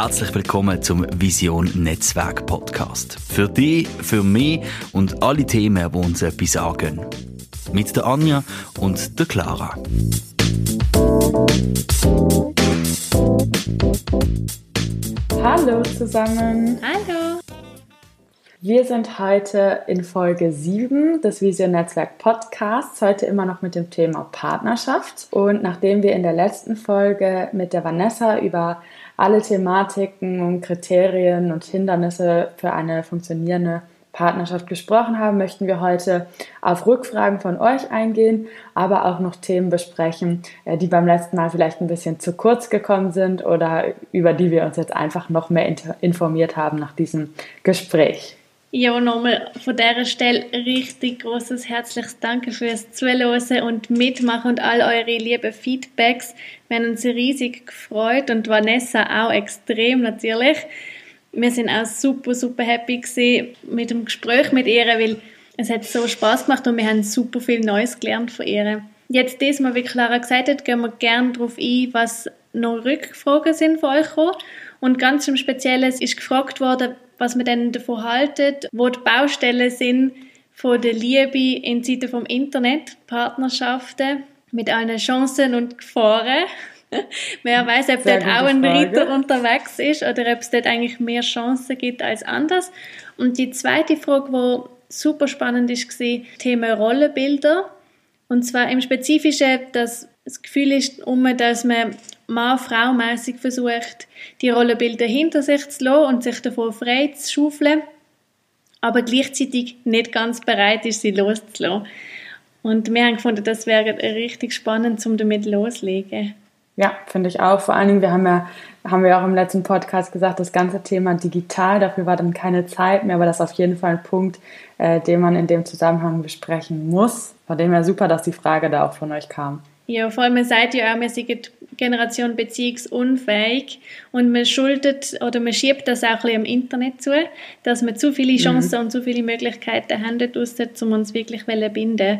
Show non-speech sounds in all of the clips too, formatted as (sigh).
Herzlich willkommen zum Vision Netzwerk Podcast. Für dich, für mich und alle Themen, die uns etwas sagen. Mit der Anja und der Clara. Hallo zusammen. Hallo. Wir sind heute in Folge 7 des Vision Netzwerk Podcasts, heute immer noch mit dem Thema Partnerschaft. Und nachdem wir in der letzten Folge mit der Vanessa über alle Thematiken und Kriterien und Hindernisse für eine funktionierende Partnerschaft gesprochen haben, möchten wir heute auf Rückfragen von euch eingehen, aber auch noch Themen besprechen, äh, die beim letzten Mal vielleicht ein bisschen zu kurz gekommen sind oder über die wir uns jetzt einfach noch mehr informiert haben nach diesem Gespräch. Ja, nochmal von dieser Stelle richtig großes herzliches Danke fürs Zuhören und Mitmachen und all eure lieben Feedbacks. Wir haben uns riesig gefreut und Vanessa auch extrem natürlich. Wir sind auch super, super happy gewesen mit dem Gespräch mit ihr, weil es hat so Spaß gemacht und wir haben super viel Neues gelernt von ihr. Jetzt diesmal, wie Clara gesagt hat, gehen wir gerne darauf ein, was noch Rückfragen sind von euch gekommen. Und ganz im Speziellen ist gefragt worden, was man denn davon haltet, wo die Baustellen sind von der Liebe in Zeiten vom Internet, Partnerschaften mit allen Chancen und Gefahren. (laughs) Wer weiß, ob dort auch ein Frage. Ritter unterwegs ist oder ob es dort eigentlich mehr Chancen gibt als anders. Und die zweite Frage, die super spannend ist, war Thema Rollenbilder. Und zwar im Spezifischen, dass das Gefühl ist, dass man Mann-Frau-mässig versucht, die Rollenbilder hinter sich zu lassen und sich davon frei zu schaufeln, aber gleichzeitig nicht ganz bereit ist, sie loszulassen. Und wir haben gefunden, das wäre richtig spannend, um damit loszulegen. Ja, finde ich auch. Vor allen Dingen, wir haben ja, haben wir auch im letzten Podcast gesagt, das ganze Thema digital, dafür war dann keine Zeit mehr, aber das ist auf jeden Fall ein Punkt, äh, den man in dem Zusammenhang besprechen muss. Von dem her super, dass die Frage da auch von euch kam. Ja, vor allem, man sagt ja auch, wir sind Generation beziehungsunfähig und man schuldet oder man schiebt das auch ein bisschen im Internet zu, dass wir zu viele mhm. Chancen mhm. und zu viele Möglichkeiten haben, um uns wirklich zu binden.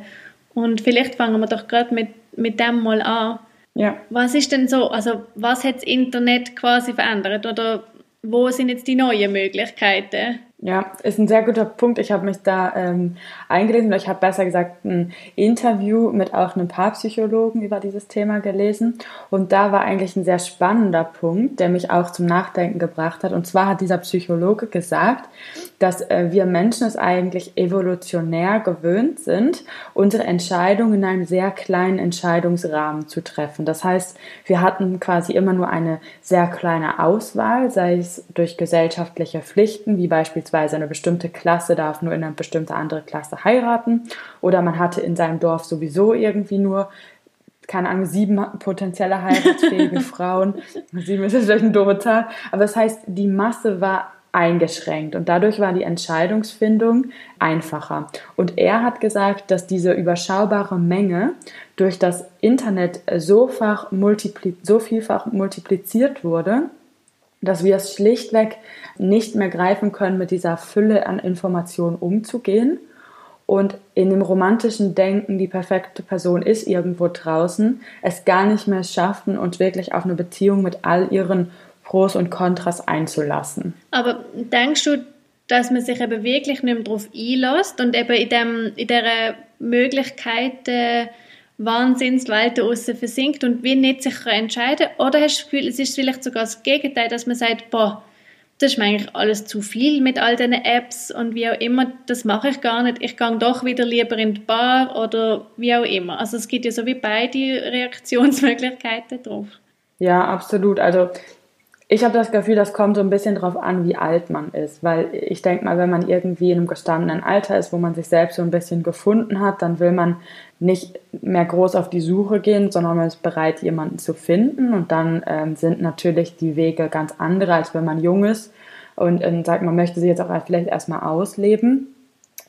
Und vielleicht fangen wir doch gerade mit, mit dem mal an. Ja. Was ist denn so, also was hat das Internet quasi verändert oder wo sind jetzt die neuen Möglichkeiten? Ja, ist ein sehr guter Punkt. Ich habe mich da ähm, eingelesen, oder ich habe besser gesagt ein Interview mit auch einem Paarpsychologen über dieses Thema gelesen. Und da war eigentlich ein sehr spannender Punkt, der mich auch zum Nachdenken gebracht hat. Und zwar hat dieser Psychologe gesagt, dass äh, wir Menschen es eigentlich evolutionär gewöhnt sind, unsere Entscheidungen in einem sehr kleinen Entscheidungsrahmen zu treffen. Das heißt, wir hatten quasi immer nur eine sehr kleine Auswahl, sei es durch gesellschaftliche Pflichten, wie beispielsweise beispielsweise eine bestimmte Klasse darf nur in eine bestimmte andere Klasse heiraten oder man hatte in seinem Dorf sowieso irgendwie nur keine Ahnung, sieben potenzielle heiratsfähige (laughs) Frauen. Sieben ist vielleicht eine doofe Zahl. Aber das heißt, die Masse war eingeschränkt und dadurch war die Entscheidungsfindung einfacher. Und er hat gesagt, dass diese überschaubare Menge durch das Internet so, so vielfach multipliziert wurde, dass wir es schlichtweg nicht mehr greifen können, mit dieser Fülle an Informationen umzugehen und in dem romantischen Denken, die perfekte Person ist irgendwo draußen, es gar nicht mehr schaffen, uns wirklich auf eine Beziehung mit all ihren Pros und Kontras einzulassen. Aber denkst du, dass man sich eben wirklich nicht mehr darauf einlässt und eben in, dem, in dieser Möglichkeit, äh, Wahnsinnswelt außen versinkt und wie nicht sich entscheiden Oder hast du das Gefühl, es ist vielleicht sogar das Gegenteil, dass man sagt, boah, das ist mir eigentlich alles zu viel mit all diesen Apps und wie auch immer, das mache ich gar nicht. Ich gehe doch wieder lieber in die Bar oder wie auch immer. Also es gibt ja so wie beide Reaktionsmöglichkeiten drauf. Ja, absolut. Also ich habe das Gefühl, das kommt so ein bisschen drauf an, wie alt man ist. Weil ich denke mal, wenn man irgendwie in einem gestandenen Alter ist, wo man sich selbst so ein bisschen gefunden hat, dann will man nicht mehr groß auf die Suche gehen, sondern man ist bereit, jemanden zu finden. Und dann ähm, sind natürlich die Wege ganz andere, als wenn man jung ist und ähm, sagt, man möchte sie jetzt auch vielleicht erstmal ausleben.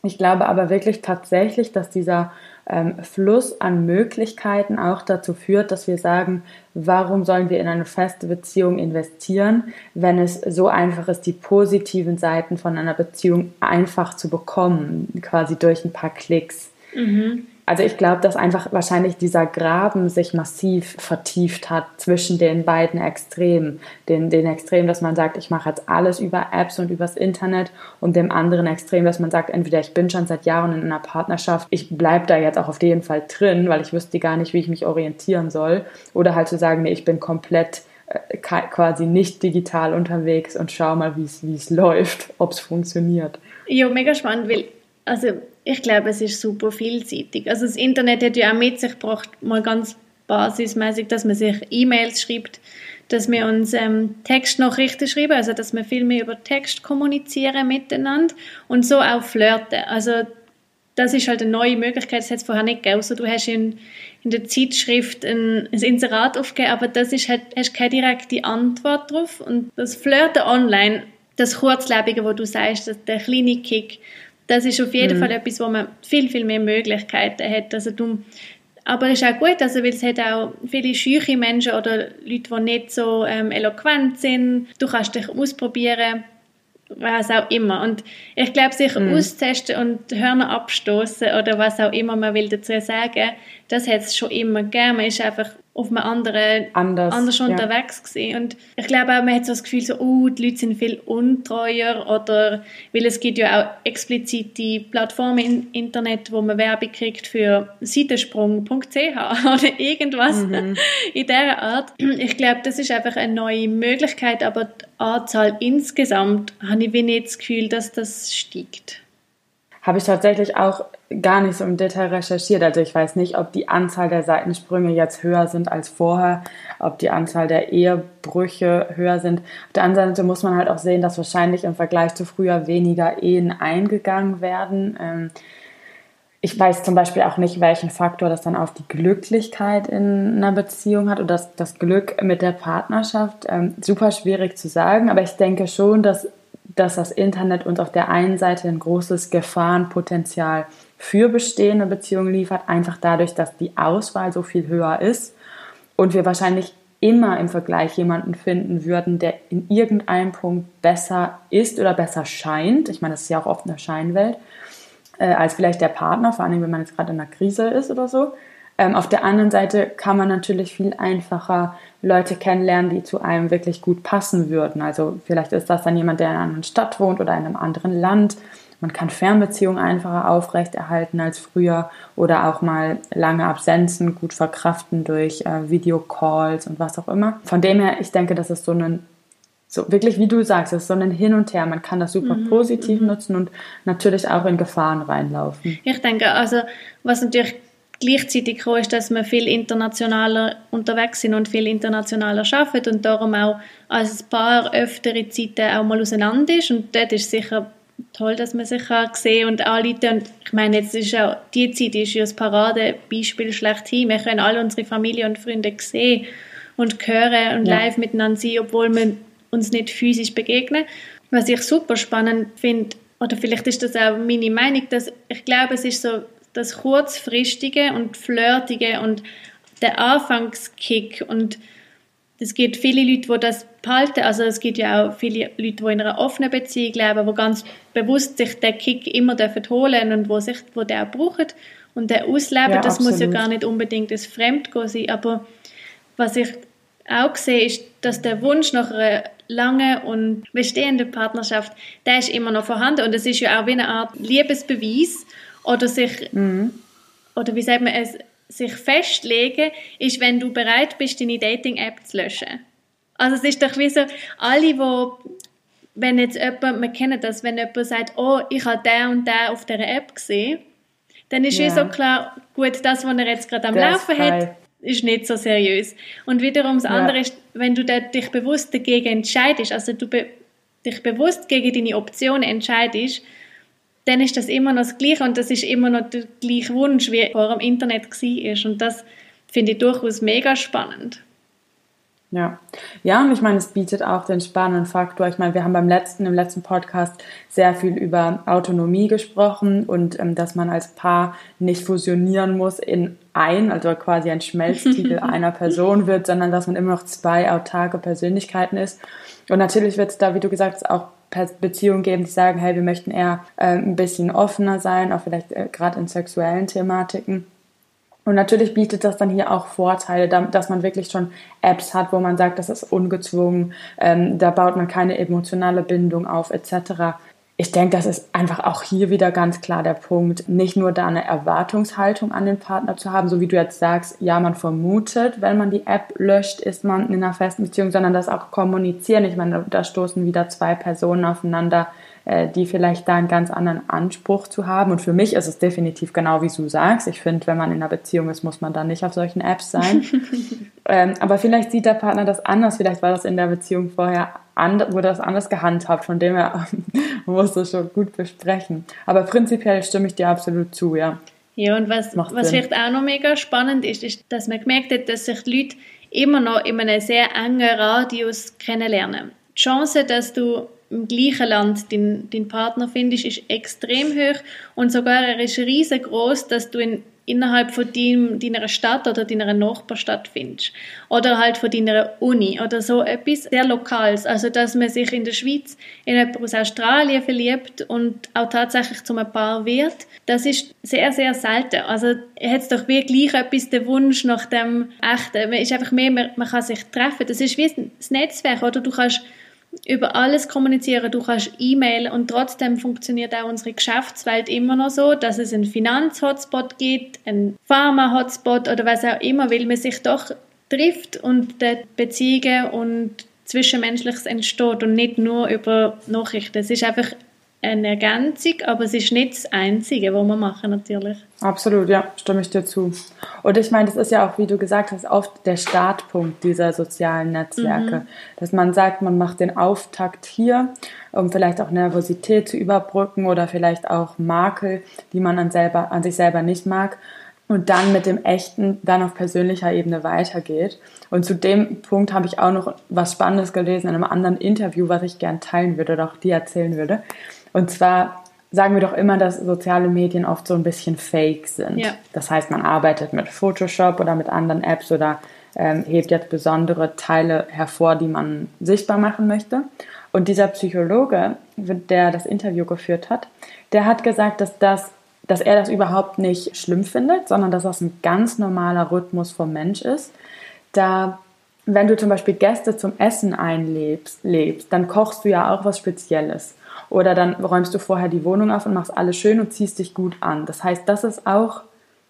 Ich glaube aber wirklich tatsächlich, dass dieser ähm, Fluss an Möglichkeiten auch dazu führt, dass wir sagen, warum sollen wir in eine feste Beziehung investieren, wenn es so einfach ist, die positiven Seiten von einer Beziehung einfach zu bekommen, quasi durch ein paar Klicks. Mhm. Also ich glaube, dass einfach wahrscheinlich dieser Graben sich massiv vertieft hat zwischen den beiden Extremen. Den, den Extrem, dass man sagt, ich mache jetzt alles über Apps und übers Internet und dem anderen Extrem, dass man sagt, entweder ich bin schon seit Jahren in einer Partnerschaft, ich bleibe da jetzt auch auf jeden Fall drin, weil ich wüsste gar nicht, wie ich mich orientieren soll. Oder halt zu sagen, nee, ich bin komplett äh, quasi nicht digital unterwegs und schau mal, wie es läuft, ob es funktioniert. Ja, mega spannend, weil also ich glaube, es ist super vielseitig. Also das Internet hat ja auch mit sich gebracht, mal ganz basismäßig, dass man sich E-Mails schreibt, dass wir uns ähm, Textnachrichten schreiben, also dass wir viel mehr über Text kommunizieren miteinander und so auch flirten. Also das ist halt eine neue Möglichkeit, das hat es vorher nicht gegeben. Also du hast in, in der Zeitschrift ein, ein Inserat aufgegeben, aber das ist halt, hast keine direkte Antwort drauf. Und das Flirten online, das Kurzlebige, wo du sagst, der kleine Kick, das ist auf jeden mhm. Fall etwas, wo man viel, viel mehr Möglichkeiten hat. Also du, aber es ist auch gut, also, weil es hat auch viele schüche Menschen oder Leute, die nicht so ähm, eloquent sind. Du kannst dich ausprobieren, was auch immer. Und ich glaube, sich mhm. auszutesten und Hörner abstoßen oder was auch immer man will dazu sagen, das hat es schon immer gegeben. Man ist einfach auf einem anderen, anders, anders unterwegs ja. gewesen. Und ich glaube auch, man hat so das Gefühl, so, oh, die Leute sind viel untreuer oder, weil es gibt ja auch explizite Plattformen im Internet, wo man Werbung kriegt für seitensprung.ch (laughs) oder irgendwas mhm. in dieser Art. Ich glaube, das ist einfach eine neue Möglichkeit, aber die Anzahl insgesamt habe ich wenig das Gefühl, dass das steigt habe ich tatsächlich auch gar nicht so im Detail recherchiert. Also ich weiß nicht, ob die Anzahl der Seitensprünge jetzt höher sind als vorher, ob die Anzahl der Ehebrüche höher sind. Auf der anderen Seite muss man halt auch sehen, dass wahrscheinlich im Vergleich zu früher weniger Ehen eingegangen werden. Ähm, ich weiß zum Beispiel auch nicht, welchen Faktor das dann auf die Glücklichkeit in einer Beziehung hat oder das, das Glück mit der Partnerschaft. Ähm, super schwierig zu sagen, aber ich denke schon, dass dass das Internet uns auf der einen Seite ein großes Gefahrenpotenzial für bestehende Beziehungen liefert, einfach dadurch, dass die Auswahl so viel höher ist und wir wahrscheinlich immer im Vergleich jemanden finden würden, der in irgendeinem Punkt besser ist oder besser scheint. Ich meine, das ist ja auch oft eine Scheinwelt, äh, als vielleicht der Partner, vor allem wenn man jetzt gerade in einer Krise ist oder so. Ähm, auf der anderen Seite kann man natürlich viel einfacher Leute kennenlernen, die zu einem wirklich gut passen würden. Also vielleicht ist das dann jemand, der in einer anderen Stadt wohnt oder in einem anderen Land. Man kann Fernbeziehungen einfacher aufrechterhalten als früher oder auch mal lange Absenzen gut verkraften durch äh, Videocalls und was auch immer. Von dem her, ich denke, das ist so ein so wirklich, wie du sagst, es ist so ein Hin und Her. Man kann das super mhm, positiv mhm. nutzen und natürlich auch in Gefahren reinlaufen. Ich denke, also was natürlich gleichzeitig auch ist, dass wir viel internationaler unterwegs sind und viel internationaler arbeiten und darum auch als Paar öftere Zeiten auch mal auseinander ist und dort ist sicher toll, dass man sich kann sehen und anrufen und ich meine, jetzt ist auch, die Zeit ist ja das Paradebeispiel schlechthin. Wir können alle unsere Familie und Freunde sehen und hören und ja. live miteinander sein, obwohl wir uns nicht physisch begegnen. Was ich super spannend finde, oder vielleicht ist das auch meine Meinung, dass ich glaube, es ist so das kurzfristige und flirtige und der Anfangskick. Und es gibt viele Leute, die das behalten, also es gibt ja auch viele Leute, die in einer offenen Beziehung leben, die ganz bewusst sich den Kick immer dürfen holen und wo sich, wo der auch brauchen und der ausleben, ja, das absolut. muss ja gar nicht unbedingt das Fremdgehen sein, aber was ich auch sehe, ist, dass der Wunsch nach einer langen und bestehenden Partnerschaft, der ist immer noch vorhanden. Und es ist ja auch wie eine Art Liebesbeweis oder sich, mhm. oder wie sagt man es, sich festlegen, ist, wenn du bereit bist, deine Dating-App zu löschen. Also es ist doch wie so, alle, wo wenn jetzt jemand, wir kennen das, wenn jemand sagt, oh, ich habe den und den auf dieser App gesehen, dann ist ja. wie so klar, gut, das, was er jetzt gerade am das Laufen hat, ist nicht so seriös. Und wiederum das ja. andere ist, wenn du dich bewusst dagegen entscheidest, also du be dich bewusst gegen deine Option entscheidest, dann ist das immer noch das Gleiche und das ist immer noch der gleiche Wunsch, wie vor dem Internet war. Und das finde ich durchaus mega spannend. Ja, ja, und ich meine, es bietet auch den spannenden Faktor. Ich meine, wir haben beim letzten, im letzten Podcast sehr viel über Autonomie gesprochen und ähm, dass man als Paar nicht fusionieren muss in ein, also quasi ein Schmelztiegel (laughs) einer Person wird, sondern dass man immer noch zwei autarke Persönlichkeiten ist. Und natürlich wird es da, wie du gesagt hast, auch Beziehungen geben, die sagen, hey, wir möchten eher äh, ein bisschen offener sein, auch vielleicht äh, gerade in sexuellen Thematiken. Und natürlich bietet das dann hier auch Vorteile, dass man wirklich schon Apps hat, wo man sagt, das ist ungezwungen, ähm, da baut man keine emotionale Bindung auf etc ich denke, das ist einfach auch hier wieder ganz klar der Punkt, nicht nur da eine Erwartungshaltung an den Partner zu haben, so wie du jetzt sagst, ja, man vermutet, wenn man die App löscht, ist man in einer festen Beziehung, sondern das auch kommunizieren. Ich meine, da stoßen wieder zwei Personen aufeinander, die vielleicht da einen ganz anderen Anspruch zu haben. Und für mich ist es definitiv genau wie du sagst. Ich finde, wenn man in einer Beziehung ist, muss man dann nicht auf solchen Apps sein. (laughs) ähm, aber vielleicht sieht der Partner das anders. Vielleicht war das in der Beziehung vorher and, wurde das anders gehandhabt, von dem her (laughs) muss das schon gut besprechen. Aber prinzipiell stimme ich dir absolut zu, ja. Ja, und was, was vielleicht auch noch mega spannend ist, ist, dass man gemerkt hat, dass sich die Leute immer noch in einem sehr engen Radius kennenlernen. Die Chance, dass du im gleichen Land deinen, deinen Partner findest, ist extrem hoch und sogar er ist riesengroß, dass du in innerhalb von deinem, deiner Stadt oder deiner Nachbarstadt findest. Oder halt von deiner Uni oder so etwas sehr Lokales. Also, dass man sich in der Schweiz in jemanden aus Australien verliebt und auch tatsächlich zum Paar wird, das ist sehr, sehr selten. Also, hat es doch wirklich etwas den Wunsch nach dem Echten. Man ist einfach mehr, man, kann sich treffen. Das ist wie das Netzwerk, oder? Du kannst über alles kommunizieren. Du kannst E-Mail und trotzdem funktioniert auch unsere Geschäftswelt immer noch so, dass es einen Finanz-Hotspot gibt, einen Pharma-Hotspot oder was auch immer, weil man sich doch trifft und dort Beziehungen und Zwischenmenschliches entsteht und nicht nur über Nachrichten. Es ist einfach eine Ergänzung, aber es ist nicht das Einzige, was wir machen natürlich. Absolut, ja, stimme ich dir zu. Und ich meine, das ist ja auch, wie du gesagt hast, oft der Startpunkt dieser sozialen Netzwerke, mhm. dass man sagt, man macht den Auftakt hier, um vielleicht auch Nervosität zu überbrücken oder vielleicht auch Makel, die man an, selber, an sich selber nicht mag und dann mit dem Echten dann auf persönlicher Ebene weitergeht. Und zu dem Punkt habe ich auch noch was Spannendes gelesen in einem anderen Interview, was ich gern teilen würde oder auch dir erzählen würde. Und zwar sagen wir doch immer, dass soziale Medien oft so ein bisschen fake sind. Ja. Das heißt, man arbeitet mit Photoshop oder mit anderen Apps oder ähm, hebt jetzt besondere Teile hervor, die man sichtbar machen möchte. Und dieser Psychologe, der das Interview geführt hat, der hat gesagt, dass das dass er das überhaupt nicht schlimm findet, sondern dass das ein ganz normaler Rhythmus vom Mensch ist. Da, wenn du zum Beispiel Gäste zum Essen einlebst, lebst, dann kochst du ja auch was Spezielles. Oder dann räumst du vorher die Wohnung auf und machst alles schön und ziehst dich gut an. Das heißt, das ist auch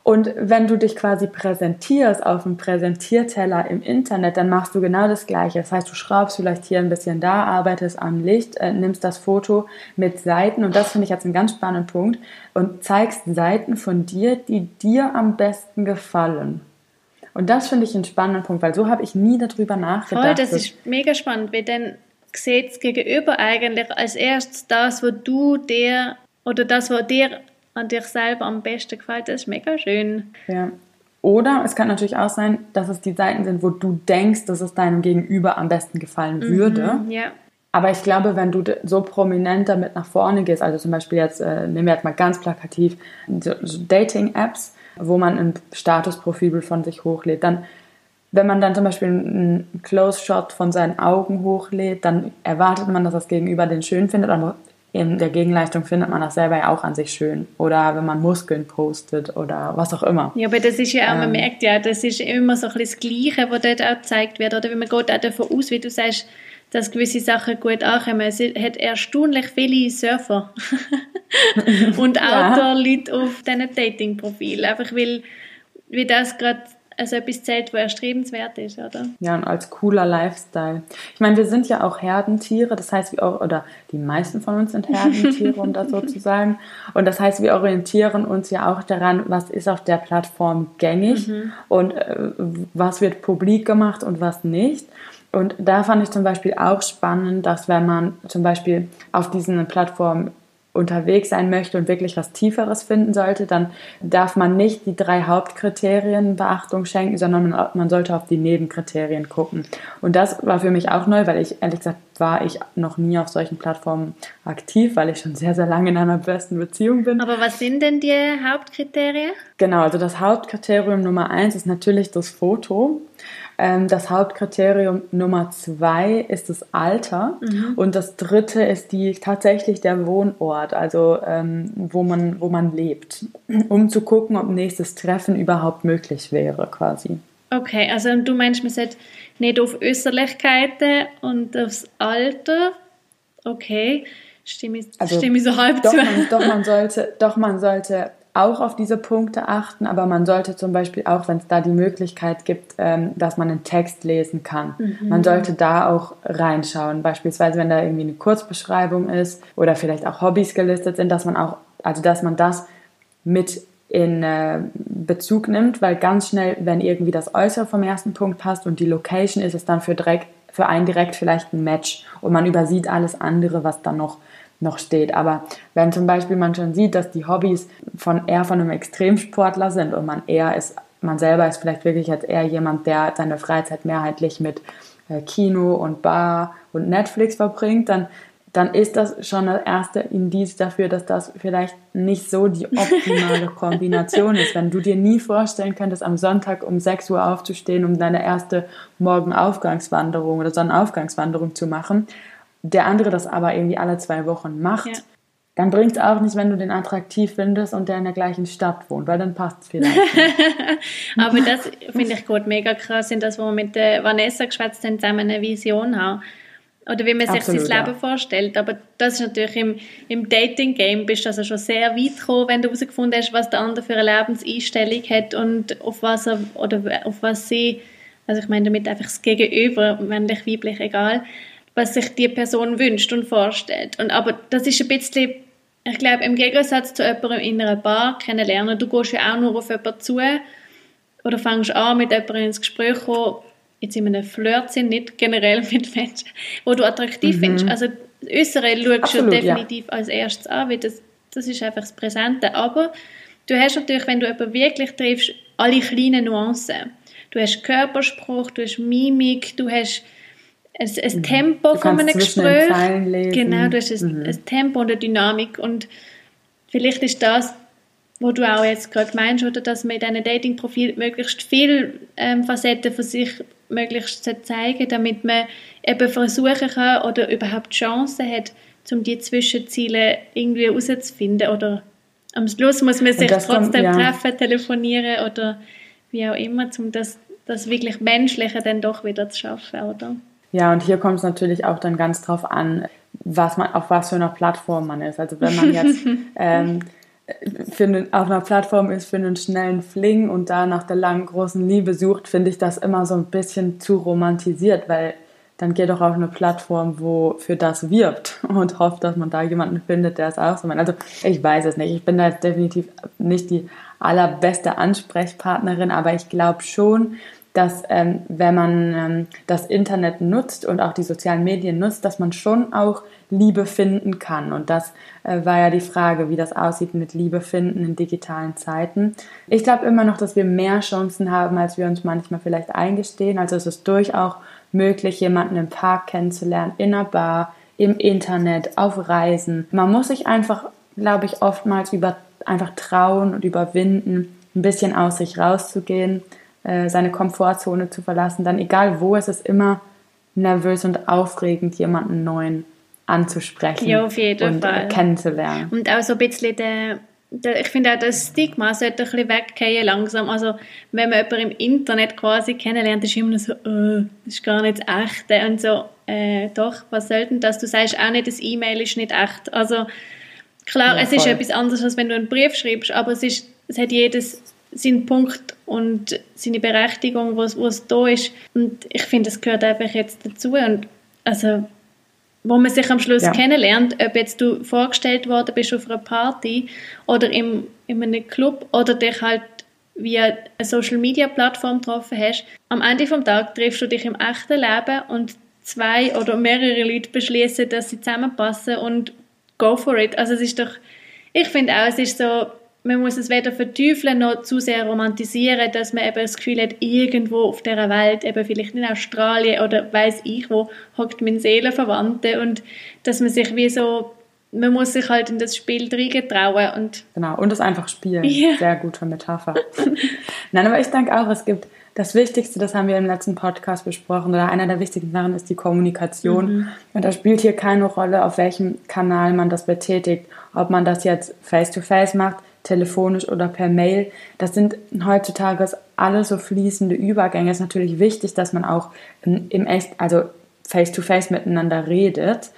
und wenn du dich quasi präsentierst auf einem Präsentierteller im Internet, dann machst du genau das Gleiche. Das heißt, du schraubst vielleicht hier ein bisschen da, arbeitest am Licht, äh, nimmst das Foto mit Seiten und das finde ich jetzt einen ganz spannenden Punkt und zeigst Seiten von dir, die dir am besten gefallen. Und das finde ich einen spannenden Punkt, weil so habe ich nie darüber nachgedacht. Voll, das ist mega spannend, weil sieht gegenüber eigentlich als erstes das, was du dir oder das, was dir an dir selber am besten gefällt. Das ist mega schön. Ja. Oder es kann natürlich auch sein, dass es die Seiten sind, wo du denkst, dass es deinem Gegenüber am besten gefallen mhm, würde. Mhm, ja. Aber ich glaube, wenn du so prominent damit nach vorne gehst, also zum Beispiel jetzt, äh, nehmen wir jetzt mal ganz plakativ, so, so Dating-Apps, wo man ein Statusprofil von sich hochlädt, dann wenn man dann zum Beispiel einen Close-Shot von seinen Augen hochlädt, dann erwartet man, dass das Gegenüber den schön findet, aber in der Gegenleistung findet man das selber ja auch an sich schön. Oder wenn man Muskeln postet oder was auch immer. Ja, aber das ist ja auch, ähm, man merkt ja, das ist immer so ein bisschen das Gleiche, was dort auch gezeigt wird. Oder wenn man geht auch davon aus, wie du sagst, dass gewisse Sachen gut ankommen. Es hat erstaunlich viele Surfer (laughs) und Outdoor-Leute auf diesen Dating-Profilen. Einfach weil, wie das gerade also etwas zählt, wo erstrebenswert ist, oder? Ja, und als cooler Lifestyle. Ich meine, wir sind ja auch Herdentiere, das heißt, wir auch, oder die meisten von uns sind (laughs) Herdentiere, um das so zu sagen. Und das heißt, wir orientieren uns ja auch daran, was ist auf der Plattform gängig mhm. und äh, was wird publik gemacht und was nicht. Und da fand ich zum Beispiel auch spannend, dass wenn man zum Beispiel auf diesen Plattformen unterwegs sein möchte und wirklich was Tieferes finden sollte, dann darf man nicht die drei Hauptkriterien Beachtung schenken, sondern man, man, sollte auf die Nebenkriterien gucken. Und das war für mich auch neu, weil ich ehrlich gesagt war ich noch nie auf solchen Plattformen aktiv, weil ich schon sehr, sehr lange in einer besten Beziehung bin. Aber was sind denn die Hauptkriterien? Genau, also das Hauptkriterium Nummer eins ist natürlich das Foto. Ähm, das Hauptkriterium Nummer zwei ist das Alter mhm. und das dritte ist die tatsächlich der Wohnort, also ähm, wo man wo man lebt, um zu gucken, ob nächstes Treffen überhaupt möglich wäre, quasi. Okay, also du meinst, man sollte nicht auf Äußerlichkeiten und aufs Alter. Okay, stimme ich, also, stimme ich so halb doch, zu. Man, doch, man sollte, doch man sollte auch auf diese Punkte achten, aber man sollte zum Beispiel auch, wenn es da die Möglichkeit gibt, ähm, dass man einen Text lesen kann, mhm. man sollte da auch reinschauen. Beispielsweise, wenn da irgendwie eine Kurzbeschreibung ist oder vielleicht auch Hobbys gelistet sind, dass man auch, also dass man das mit in äh, Bezug nimmt, weil ganz schnell, wenn irgendwie das Äußere vom ersten Punkt passt und die Location ist es dann für direkt für einen direkt vielleicht ein Match und man übersieht alles andere, was dann noch noch steht. Aber wenn zum Beispiel man schon sieht, dass die Hobbys von eher von einem Extremsportler sind und man eher ist, man selber ist vielleicht wirklich jetzt eher jemand, der seine Freizeit mehrheitlich mit äh, Kino und Bar und Netflix verbringt, dann dann ist das schon das erste Indiz dafür, dass das vielleicht nicht so die optimale (laughs) Kombination ist. Wenn du dir nie vorstellen könntest, am Sonntag um 6 Uhr aufzustehen, um deine erste Morgenaufgangswanderung oder Sonnenaufgangswanderung zu machen, der andere das aber irgendwie alle zwei Wochen macht, ja. dann bringt es auch nicht, wenn du den attraktiv findest und der in der gleichen Stadt wohnt, weil dann passt es vielleicht. (laughs) aber das finde ich gerade mega krass, in das, wo wir mit der Vanessa geschwätzt haben, zusammen eine Vision haben oder wie man sich Absolut, sein Leben ja. vorstellt. Aber das ist natürlich im, im Dating-Game bist du also schon sehr weit gekommen, wenn du herausgefunden hast, was der andere für eine Lebenseinstellung hat und auf was er, oder auf was sie, also ich meine damit einfach das Gegenüber, männlich, weiblich, egal, was sich die Person wünscht und vorstellt. Und aber das ist ein bisschen, ich glaube, im Gegensatz zu jemandem in einer Bar kennenlernen, du gehst ja auch nur auf jemanden zu oder fängst an, mit jemandem ins Gespräch zu kommen, jetzt in einem Flirt sind, nicht generell (laughs) mit Menschen, wo du attraktiv mhm. findest. Also das Äußere schaust du definitiv ja. als erstes an, weil das, das ist einfach das Präsente. Aber du hast natürlich, wenn du jemanden wirklich triffst, alle kleinen Nuancen. Du hast Körperspruch, du hast Mimik, du hast ein, ein mhm. Tempo von einem Gespräch. Genau, du hast ein, mhm. ein Tempo und eine Dynamik und vielleicht ist das wo du auch jetzt gerade meinst, oder dass man in diesen Dating-Profil möglichst viele ähm, Facetten von sich möglichst zeigen damit man eben versuchen kann oder überhaupt Chancen hat, um die Zwischenziele irgendwie herauszufinden oder am Schluss muss man sich trotzdem kommt, ja. treffen, telefonieren oder wie auch immer, um das, das wirklich Menschliche dann doch wieder zu schaffen, oder? Ja, und hier kommt es natürlich auch dann ganz drauf an, was man, auf was für einer Plattform man ist. Also wenn man jetzt (laughs) ähm, für einen, auf einer Plattform ist für einen schnellen Fling und da nach der langen großen Liebe sucht, finde ich das immer so ein bisschen zu romantisiert, weil dann geht doch auf eine Plattform, wo für das wirbt (laughs) und hofft, dass man da jemanden findet, der es auch so meint. Also ich weiß es nicht. Ich bin da jetzt definitiv nicht die allerbeste Ansprechpartnerin, aber ich glaube schon, dass ähm, wenn man ähm, das Internet nutzt und auch die sozialen Medien nutzt, dass man schon auch Liebe finden kann. Und das äh, war ja die Frage, wie das aussieht mit Liebe finden in digitalen Zeiten. Ich glaube immer noch, dass wir mehr Chancen haben, als wir uns manchmal vielleicht eingestehen. Also es ist durchaus möglich, jemanden im Park kennenzulernen, in einer Bar, im Internet, auf Reisen. Man muss sich einfach, glaube ich, oftmals über, einfach trauen und überwinden, ein bisschen aus sich rauszugehen äh, seine Komfortzone zu verlassen, dann egal wo, es ist immer nervös und aufregend, jemanden neuen anzusprechen ja, auf jeden und Fall. kennenzulernen. Und auch so ein bisschen der, ich finde auch das Stigma sollte ein bisschen weggehen langsam. Also wenn man jemanden im Internet quasi kennenlernt, ist immer so, oh, das ist gar nicht das Echte und so, äh, doch, was soll denn das? Du sagst auch nicht, das E-Mail ist nicht echt. Also klar, ja, es ist etwas anderes, als wenn du einen Brief schreibst, aber es, ist, es hat jedes seinen Punkt und seine Berechtigung, wo es da ist. Und ich finde, das gehört einfach jetzt dazu. Und also, wo man sich am Schluss ja. kennenlernt, ob jetzt du vorgestellt worden bist auf einer Party oder im, in einem Club oder dich halt via eine Social-Media-Plattform getroffen hast, am Ende vom Tag triffst du dich im echten Leben und zwei oder mehrere Leute beschließen, dass sie zusammenpassen und go for it. Also es ist doch, ich finde auch, es ist so, man muss es weder verteufeln noch zu sehr romantisieren, dass man eben das Gefühl hat, irgendwo auf der Welt, eben vielleicht in Australien oder weiß ich wo, hockt mein Seelenverwandte und dass man sich wie so, man muss sich halt in das Spiel trauen und genau und es einfach spielen. Yeah. Sehr gute Metapher. (laughs) Nein, aber ich denke auch, es gibt das Wichtigste, das haben wir im letzten Podcast besprochen, oder einer der wichtigsten Sachen ist die Kommunikation. Mhm. Und da spielt hier keine Rolle, auf welchem Kanal man das betätigt. Ob man das jetzt face-to-face -face macht, telefonisch oder per Mail. Das sind heutzutage alles so fließende Übergänge. Es ist natürlich wichtig, dass man auch im echt, also face-to-face -face miteinander redet.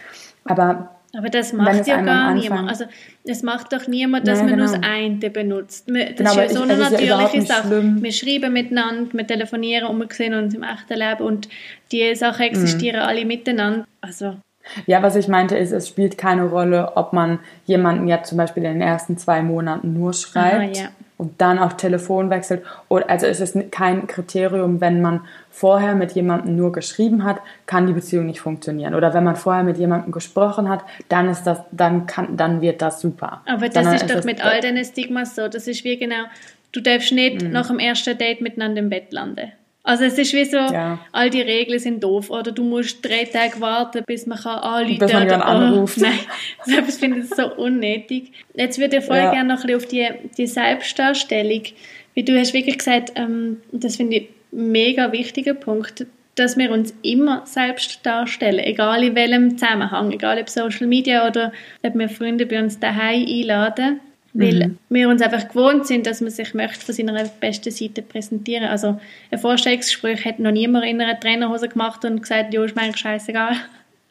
Aber aber das macht ja gar niemand. Also es macht doch niemand, dass ja, man genau. nur das eine benutzt. Das genau, ist ja so eine natürliche ja Sache. Schlimm. Wir schreiben miteinander, wir telefonieren und wir sehen uns im echten Leben und die Sachen existieren mhm. alle miteinander. Also ja, was ich meinte ist, es spielt keine Rolle, ob man jemanden jetzt zum Beispiel in den ersten zwei Monaten nur schreibt Aha, ja. und dann auch Telefon wechselt. Also es ist kein Kriterium, wenn man vorher mit jemandem nur geschrieben hat, kann die Beziehung nicht funktionieren. Oder wenn man vorher mit jemandem gesprochen hat, dann ist das, dann kann, dann wird das super. Aber das dann ist doch mit all deinen Stigmas so. Das ist wie genau, du darfst nicht mhm. nach dem ersten Date miteinander im Bett landen. Also es ist wie so, ja. all die Regeln sind doof. Oder du musst drei Tage warten, bis man kann anrufen kann. Bis man oder, (laughs) anruft. Oh, nein, (laughs) also ich finde das so unnötig. Jetzt würde ich voll ja. gerne noch ein bisschen auf die, die Selbstdarstellung. Wie du hast wirklich gesagt, ähm, das finde ich ein mega wichtiger Punkt, dass wir uns immer selbst darstellen, egal in welchem Zusammenhang, egal ob Social Media oder ob wir Freunde bei uns daheim einladen weil mhm. wir uns einfach gewohnt sind, dass man sich möchte von seiner besten Seite präsentieren. Also ein Vorstellungsgespräch hat noch niemand in einer Trainerhose gemacht und gesagt, ja, ist mir eigentlich scheißegal.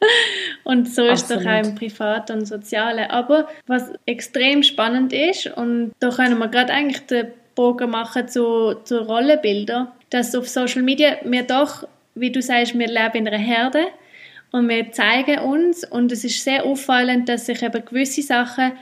(laughs) und so ist es doch auch im Privaten und Sozialen. Aber was extrem spannend ist, und da können wir gerade eigentlich den Bogen machen zu, zu Rollenbildern, dass auf Social Media wir doch, wie du sagst, wir leben in einer Herde und wir zeigen uns und es ist sehr auffallend, dass sich eben gewisse Sachen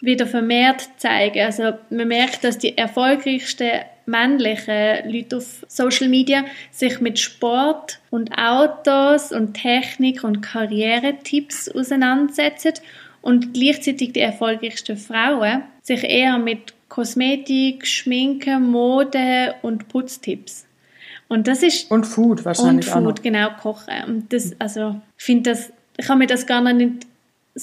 wieder vermehrt zeigen. Also man merkt, dass die erfolgreichsten männlichen Leute auf Social Media sich mit Sport und Autos und Technik und Karrieretipps auseinandersetzen und gleichzeitig die erfolgreichsten Frauen sich eher mit Kosmetik, Schminke, Mode und Putztipps. Und das ist und Food wahrscheinlich und Food, auch noch. genau kochen. Und das, also ich finde das, ich habe mir das gar nicht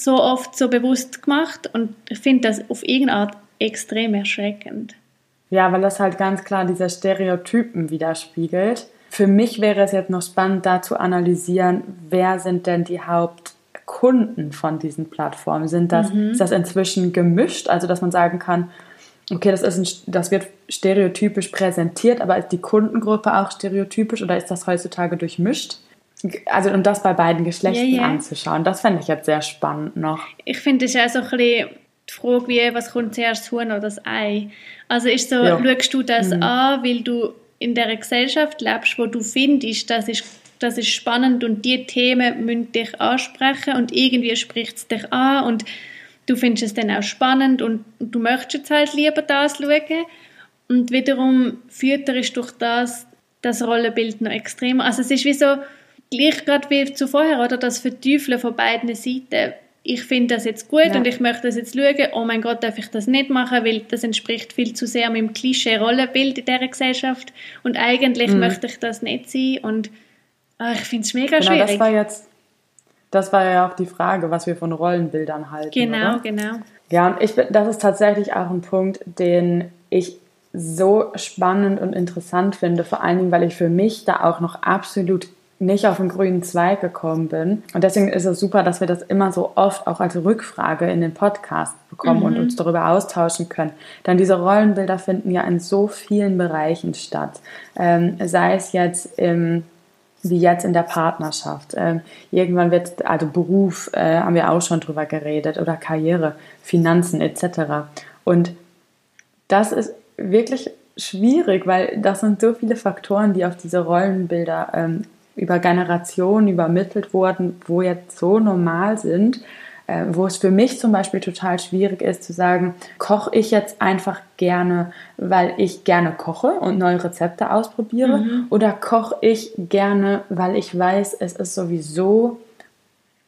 so oft so bewusst gemacht und ich finde das auf irgendeine Art extrem erschreckend. Ja, weil das halt ganz klar diese Stereotypen widerspiegelt. Für mich wäre es jetzt noch spannend, da zu analysieren, wer sind denn die Hauptkunden von diesen Plattformen? Sind das, mhm. Ist das inzwischen gemischt? Also, dass man sagen kann, okay, das, ist ein, das wird stereotypisch präsentiert, aber ist die Kundengruppe auch stereotypisch oder ist das heutzutage durchmischt? Also und das bei beiden Geschlechtern yeah, yeah. anzuschauen, das fände ich jetzt sehr spannend noch. Ich finde, es ist auch so ein bisschen die Frage, wie, was kommt zuerst, das Huhn oder das Ei? Also ist so, ja. schaust du das mhm. an, weil du in der Gesellschaft lebst, wo du findest, das ist, das ist spannend und die Themen müssen dich ansprechen und irgendwie spricht es dich an und du findest es dann auch spannend und du möchtest halt lieber das schauen und wiederum fütterst durch das das Rollenbild noch extremer. Also es ist wie so, gleich gerade wie zuvor, oder? Das Verteufeln von beiden Seiten. Ich finde das jetzt gut ja. und ich möchte das jetzt schauen. Oh mein Gott, darf ich das nicht machen, weil das entspricht viel zu sehr meinem Klischee-Rollenbild in dieser Gesellschaft. Und eigentlich mhm. möchte ich das nicht sein. Und ach, ich finde es mega genau, schwierig. Das war jetzt, das war ja auch die Frage, was wir von Rollenbildern halten. Genau, oder? genau. Ja, und ich, das ist tatsächlich auch ein Punkt, den ich so spannend und interessant finde, vor allen Dingen, weil ich für mich da auch noch absolut nicht auf den grünen Zweig gekommen bin. Und deswegen ist es super, dass wir das immer so oft auch als Rückfrage in den Podcast bekommen mhm. und uns darüber austauschen können. Denn diese Rollenbilder finden ja in so vielen Bereichen statt. Ähm, sei es jetzt im wie jetzt in der Partnerschaft. Ähm, irgendwann wird, also Beruf, äh, haben wir auch schon drüber geredet, oder Karriere, Finanzen etc. Und das ist wirklich schwierig, weil das sind so viele Faktoren, die auf diese Rollenbilder ähm, über Generationen übermittelt wurden, wo jetzt so normal sind, äh, wo es für mich zum Beispiel total schwierig ist zu sagen, koche ich jetzt einfach gerne, weil ich gerne koche und neue Rezepte ausprobiere mhm. oder koche ich gerne, weil ich weiß, es ist sowieso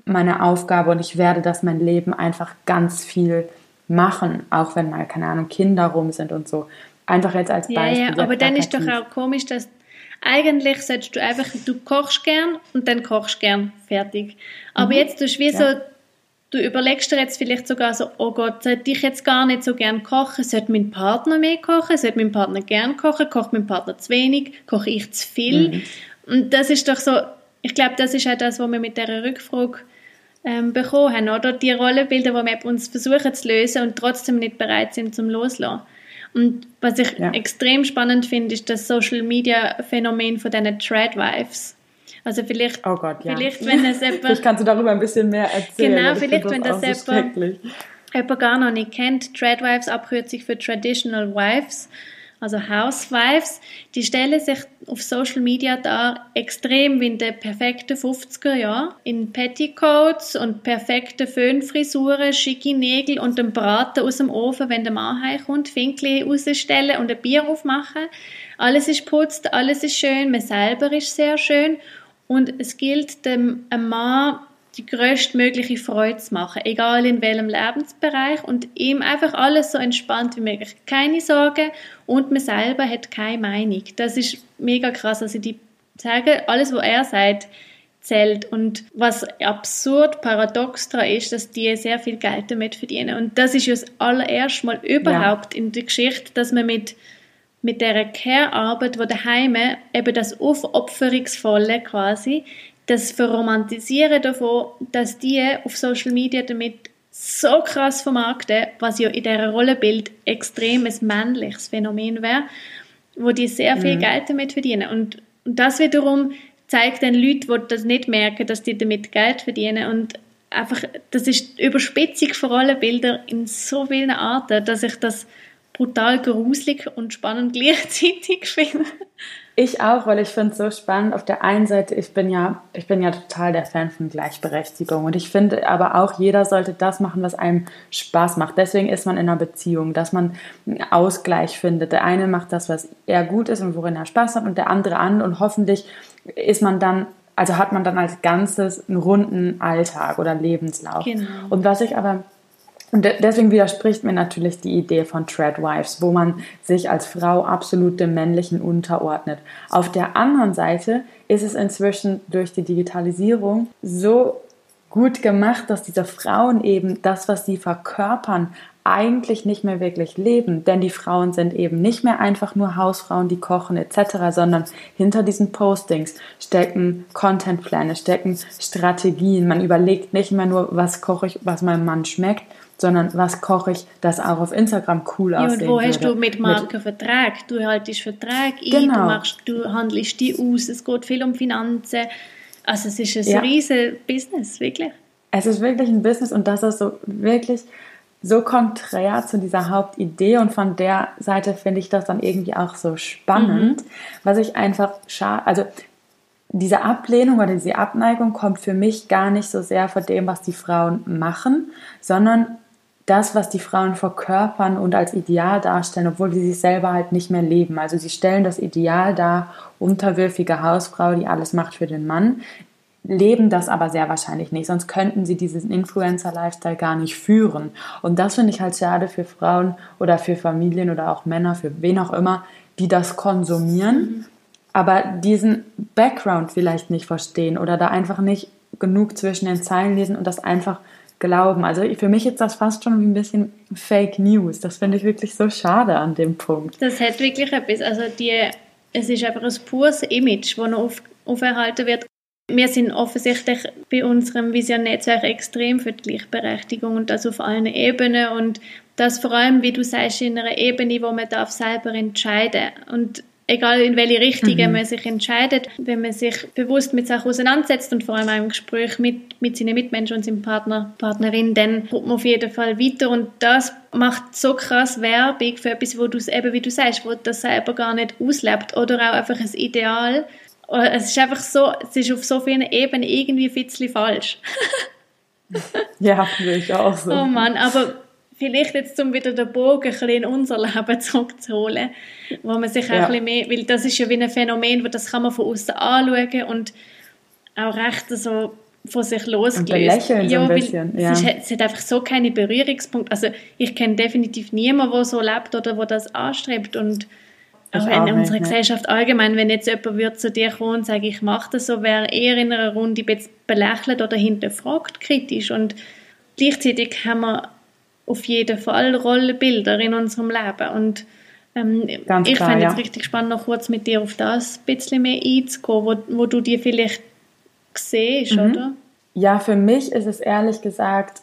meine Aufgabe und ich werde das mein Leben einfach ganz viel machen, auch wenn mal, keine Ahnung, Kinder rum sind und so. Einfach jetzt als Beispiel. Ja, ja, aber dann ist doch auch komisch, dass eigentlich solltest du einfach, du kochst gern und dann kochst gern, fertig. Aber mhm. jetzt tust du wie ja. so Du überlegst dir jetzt vielleicht sogar so, oh Gott, sollte ich jetzt gar nicht so gern kochen? Sollte mein Partner mehr kochen? Sollte mein Partner gern kochen? Kocht mein Partner zu wenig? Koche ich zu viel? Mhm. Und das ist doch so, ich glaube, das ist auch das, was wir mit dieser Rückfrage ähm, bekommen haben, oder? Die Rollenbilder, die wir uns versuchen zu lösen und trotzdem nicht bereit sind zum Loslassen. Und was ich ja. extrem spannend finde, ist das Social Media Phänomen von diesen Threadwives. Also vielleicht, oh Gott, ja. vielleicht wenn es (laughs) jemand, vielleicht kannst du darüber ein bisschen mehr erzählen. Genau, vielleicht wenn das, das so jemand, jemand gar noch nicht kennt. Threadwives, Abkürzung für Traditional Wives also Housewives, die stellen sich auf Social Media dar extrem wie in den perfekten 50er Jahren. In Petticoats und perfekten Föhnfrisuren, schicke Nägel und dem Braten aus dem Ofen, wenn der Mann heimkommt, Finkli rausstellen und ein Bier aufmachen. Alles ist putzt, alles ist schön, man selber ist sehr schön und es gilt dem Mann die größtmögliche Freude zu machen, egal in welchem Lebensbereich und ihm einfach alles so entspannt wie möglich. Keine Sorgen und man selber hat keine Meinung. Das ist mega krass. Also die sagen, alles, was er sagt, zählt. Und was absurd, paradox daran ist, dass die sehr viel Geld damit verdienen. Und das ist ja das allererste Mal überhaupt ja. in der Geschichte, dass man mit mit dieser Care-Arbeit, wo daheim eben das Aufopferungsvolle quasi das Verromantisieren davon, dass die auf Social Media damit so krass vermarkten, was ja in dieser Rollenbild extrem ein männliches Phänomen wäre, wo die sehr viel mhm. Geld damit verdienen. Und, und das wiederum zeigt den Leuten, die das nicht merken, dass die damit Geld verdienen und einfach, das ist die Überspitzung von Rollenbilder in so vielen Arten, dass ich das brutal gruselig und spannend (laughs) gleichzeitig finde. Ich auch, weil ich finde es so spannend. Auf der einen Seite, ich bin ja, ich bin ja total der Fan von Gleichberechtigung und ich finde aber auch, jeder sollte das machen, was einem Spaß macht. Deswegen ist man in einer Beziehung, dass man einen Ausgleich findet. Der eine macht das, was er gut ist und worin er Spaß hat und der andere an und hoffentlich ist man dann also hat man dann als Ganzes einen runden Alltag oder Lebenslauf. Genau. Und was ich aber und deswegen widerspricht mir natürlich die Idee von Treadwives, wo man sich als Frau absolut dem Männlichen unterordnet. Auf der anderen Seite ist es inzwischen durch die Digitalisierung so gut gemacht, dass diese Frauen eben das, was sie verkörpern, eigentlich nicht mehr wirklich leben. Denn die Frauen sind eben nicht mehr einfach nur Hausfrauen, die kochen etc., sondern hinter diesen Postings stecken Contentpläne, stecken Strategien. Man überlegt nicht mehr nur, was koche ich, was meinem Mann schmeckt, sondern was koche ich, das auch auf Instagram cool ja, aussehen Und wo hast du mit Marken Vertrag? Du haltest Vertrag ein, genau. du, machst, du handelst die aus, es geht viel um Finanzen. Also es ist ein ja. riesen Business, wirklich. Es ist wirklich ein Business und das ist so wirklich so konträr zu dieser Hauptidee und von der Seite finde ich das dann irgendwie auch so spannend, mhm. was ich einfach schade, also diese Ablehnung oder diese Abneigung kommt für mich gar nicht so sehr von dem, was die Frauen machen, sondern das, was die Frauen verkörpern und als Ideal darstellen, obwohl sie sich selber halt nicht mehr leben. Also sie stellen das Ideal dar, unterwürfige Hausfrau, die alles macht für den Mann, leben das aber sehr wahrscheinlich nicht, sonst könnten sie diesen Influencer-Lifestyle gar nicht führen. Und das finde ich halt schade für Frauen oder für Familien oder auch Männer, für wen auch immer, die das konsumieren, aber diesen Background vielleicht nicht verstehen oder da einfach nicht genug zwischen den Zeilen lesen und das einfach glauben. Also für mich ist das fast schon ein bisschen Fake News. Das finde ich wirklich so schade an dem Punkt. Das hat wirklich etwas. Also die, es ist einfach ein pures Image, das noch auf, auferhalten wird. Wir sind offensichtlich bei unserem Vision-Netzwerk extrem für die Gleichberechtigung und das auf allen Ebenen und das vor allem, wie du sagst, in einer Ebene, wo man darf selber entscheiden und egal in welche Richtung mhm. man sich entscheidet, wenn man sich bewusst mit Sachen auseinandersetzt und vor allem auch im Gespräch mit, mit seinen Mitmenschen und seinem Partner, Partnerin, dann kommt man auf jeden Fall weiter und das macht so krass Werbung für etwas, wo du es eben, wie du sagst, wo das selber gar nicht auslebt oder auch einfach ein Ideal. Es ist einfach so, es ist auf so vielen Ebenen irgendwie ein bisschen falsch. (laughs) ja, finde ich auch so. Oh Mann, aber vielleicht jetzt um wieder den Bogen ein in unser Leben zurückzuholen, wo man sich ja. ein bisschen mehr, weil das ist ja wie ein Phänomen, wo das kann man von außen anschauen und auch recht so von sich losgelöst. Und ja, so ein bisschen. Ja. Es, ist, es, hat einfach so keine Berührungspunkte. Also ich kenne definitiv niemanden, der so lebt oder der das anstrebt und auch in auch unserer nicht, Gesellschaft allgemein, wenn jetzt jemand wird zu dir kommen und sagt, ich mache das so, wäre eher in einer Runde belächelt oder hinterfragt kritisch und gleichzeitig haben wir auf jeden Fall Rollenbilder in unserem Leben und ähm, ich fände ja. es richtig spannend, noch kurz mit dir auf das ein bisschen mehr einzugehen, wo, wo du dir vielleicht siehst, mhm. oder? Ja, für mich ist es ehrlich gesagt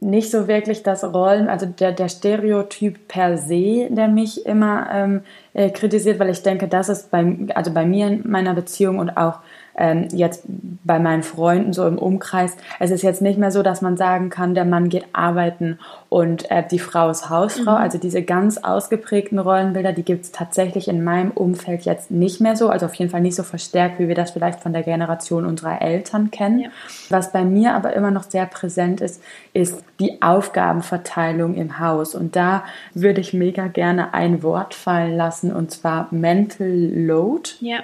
nicht so wirklich das Rollen, also der, der Stereotyp per se, der mich immer ähm, äh, kritisiert, weil ich denke, das ist bei, also bei mir in meiner Beziehung und auch ähm, jetzt bei meinen Freunden so im Umkreis, es ist jetzt nicht mehr so, dass man sagen kann, der Mann geht arbeiten und äh, die Frau ist Hausfrau. Mhm. Also diese ganz ausgeprägten Rollenbilder, die gibt es tatsächlich in meinem Umfeld jetzt nicht mehr so, also auf jeden Fall nicht so verstärkt, wie wir das vielleicht von der Generation unserer Eltern kennen. Ja. Was bei mir aber immer noch sehr präsent ist, ist die Aufgabenverteilung im Haus. Und da würde ich mega gerne ein Wort fallen lassen, und zwar Mental Load. Ja.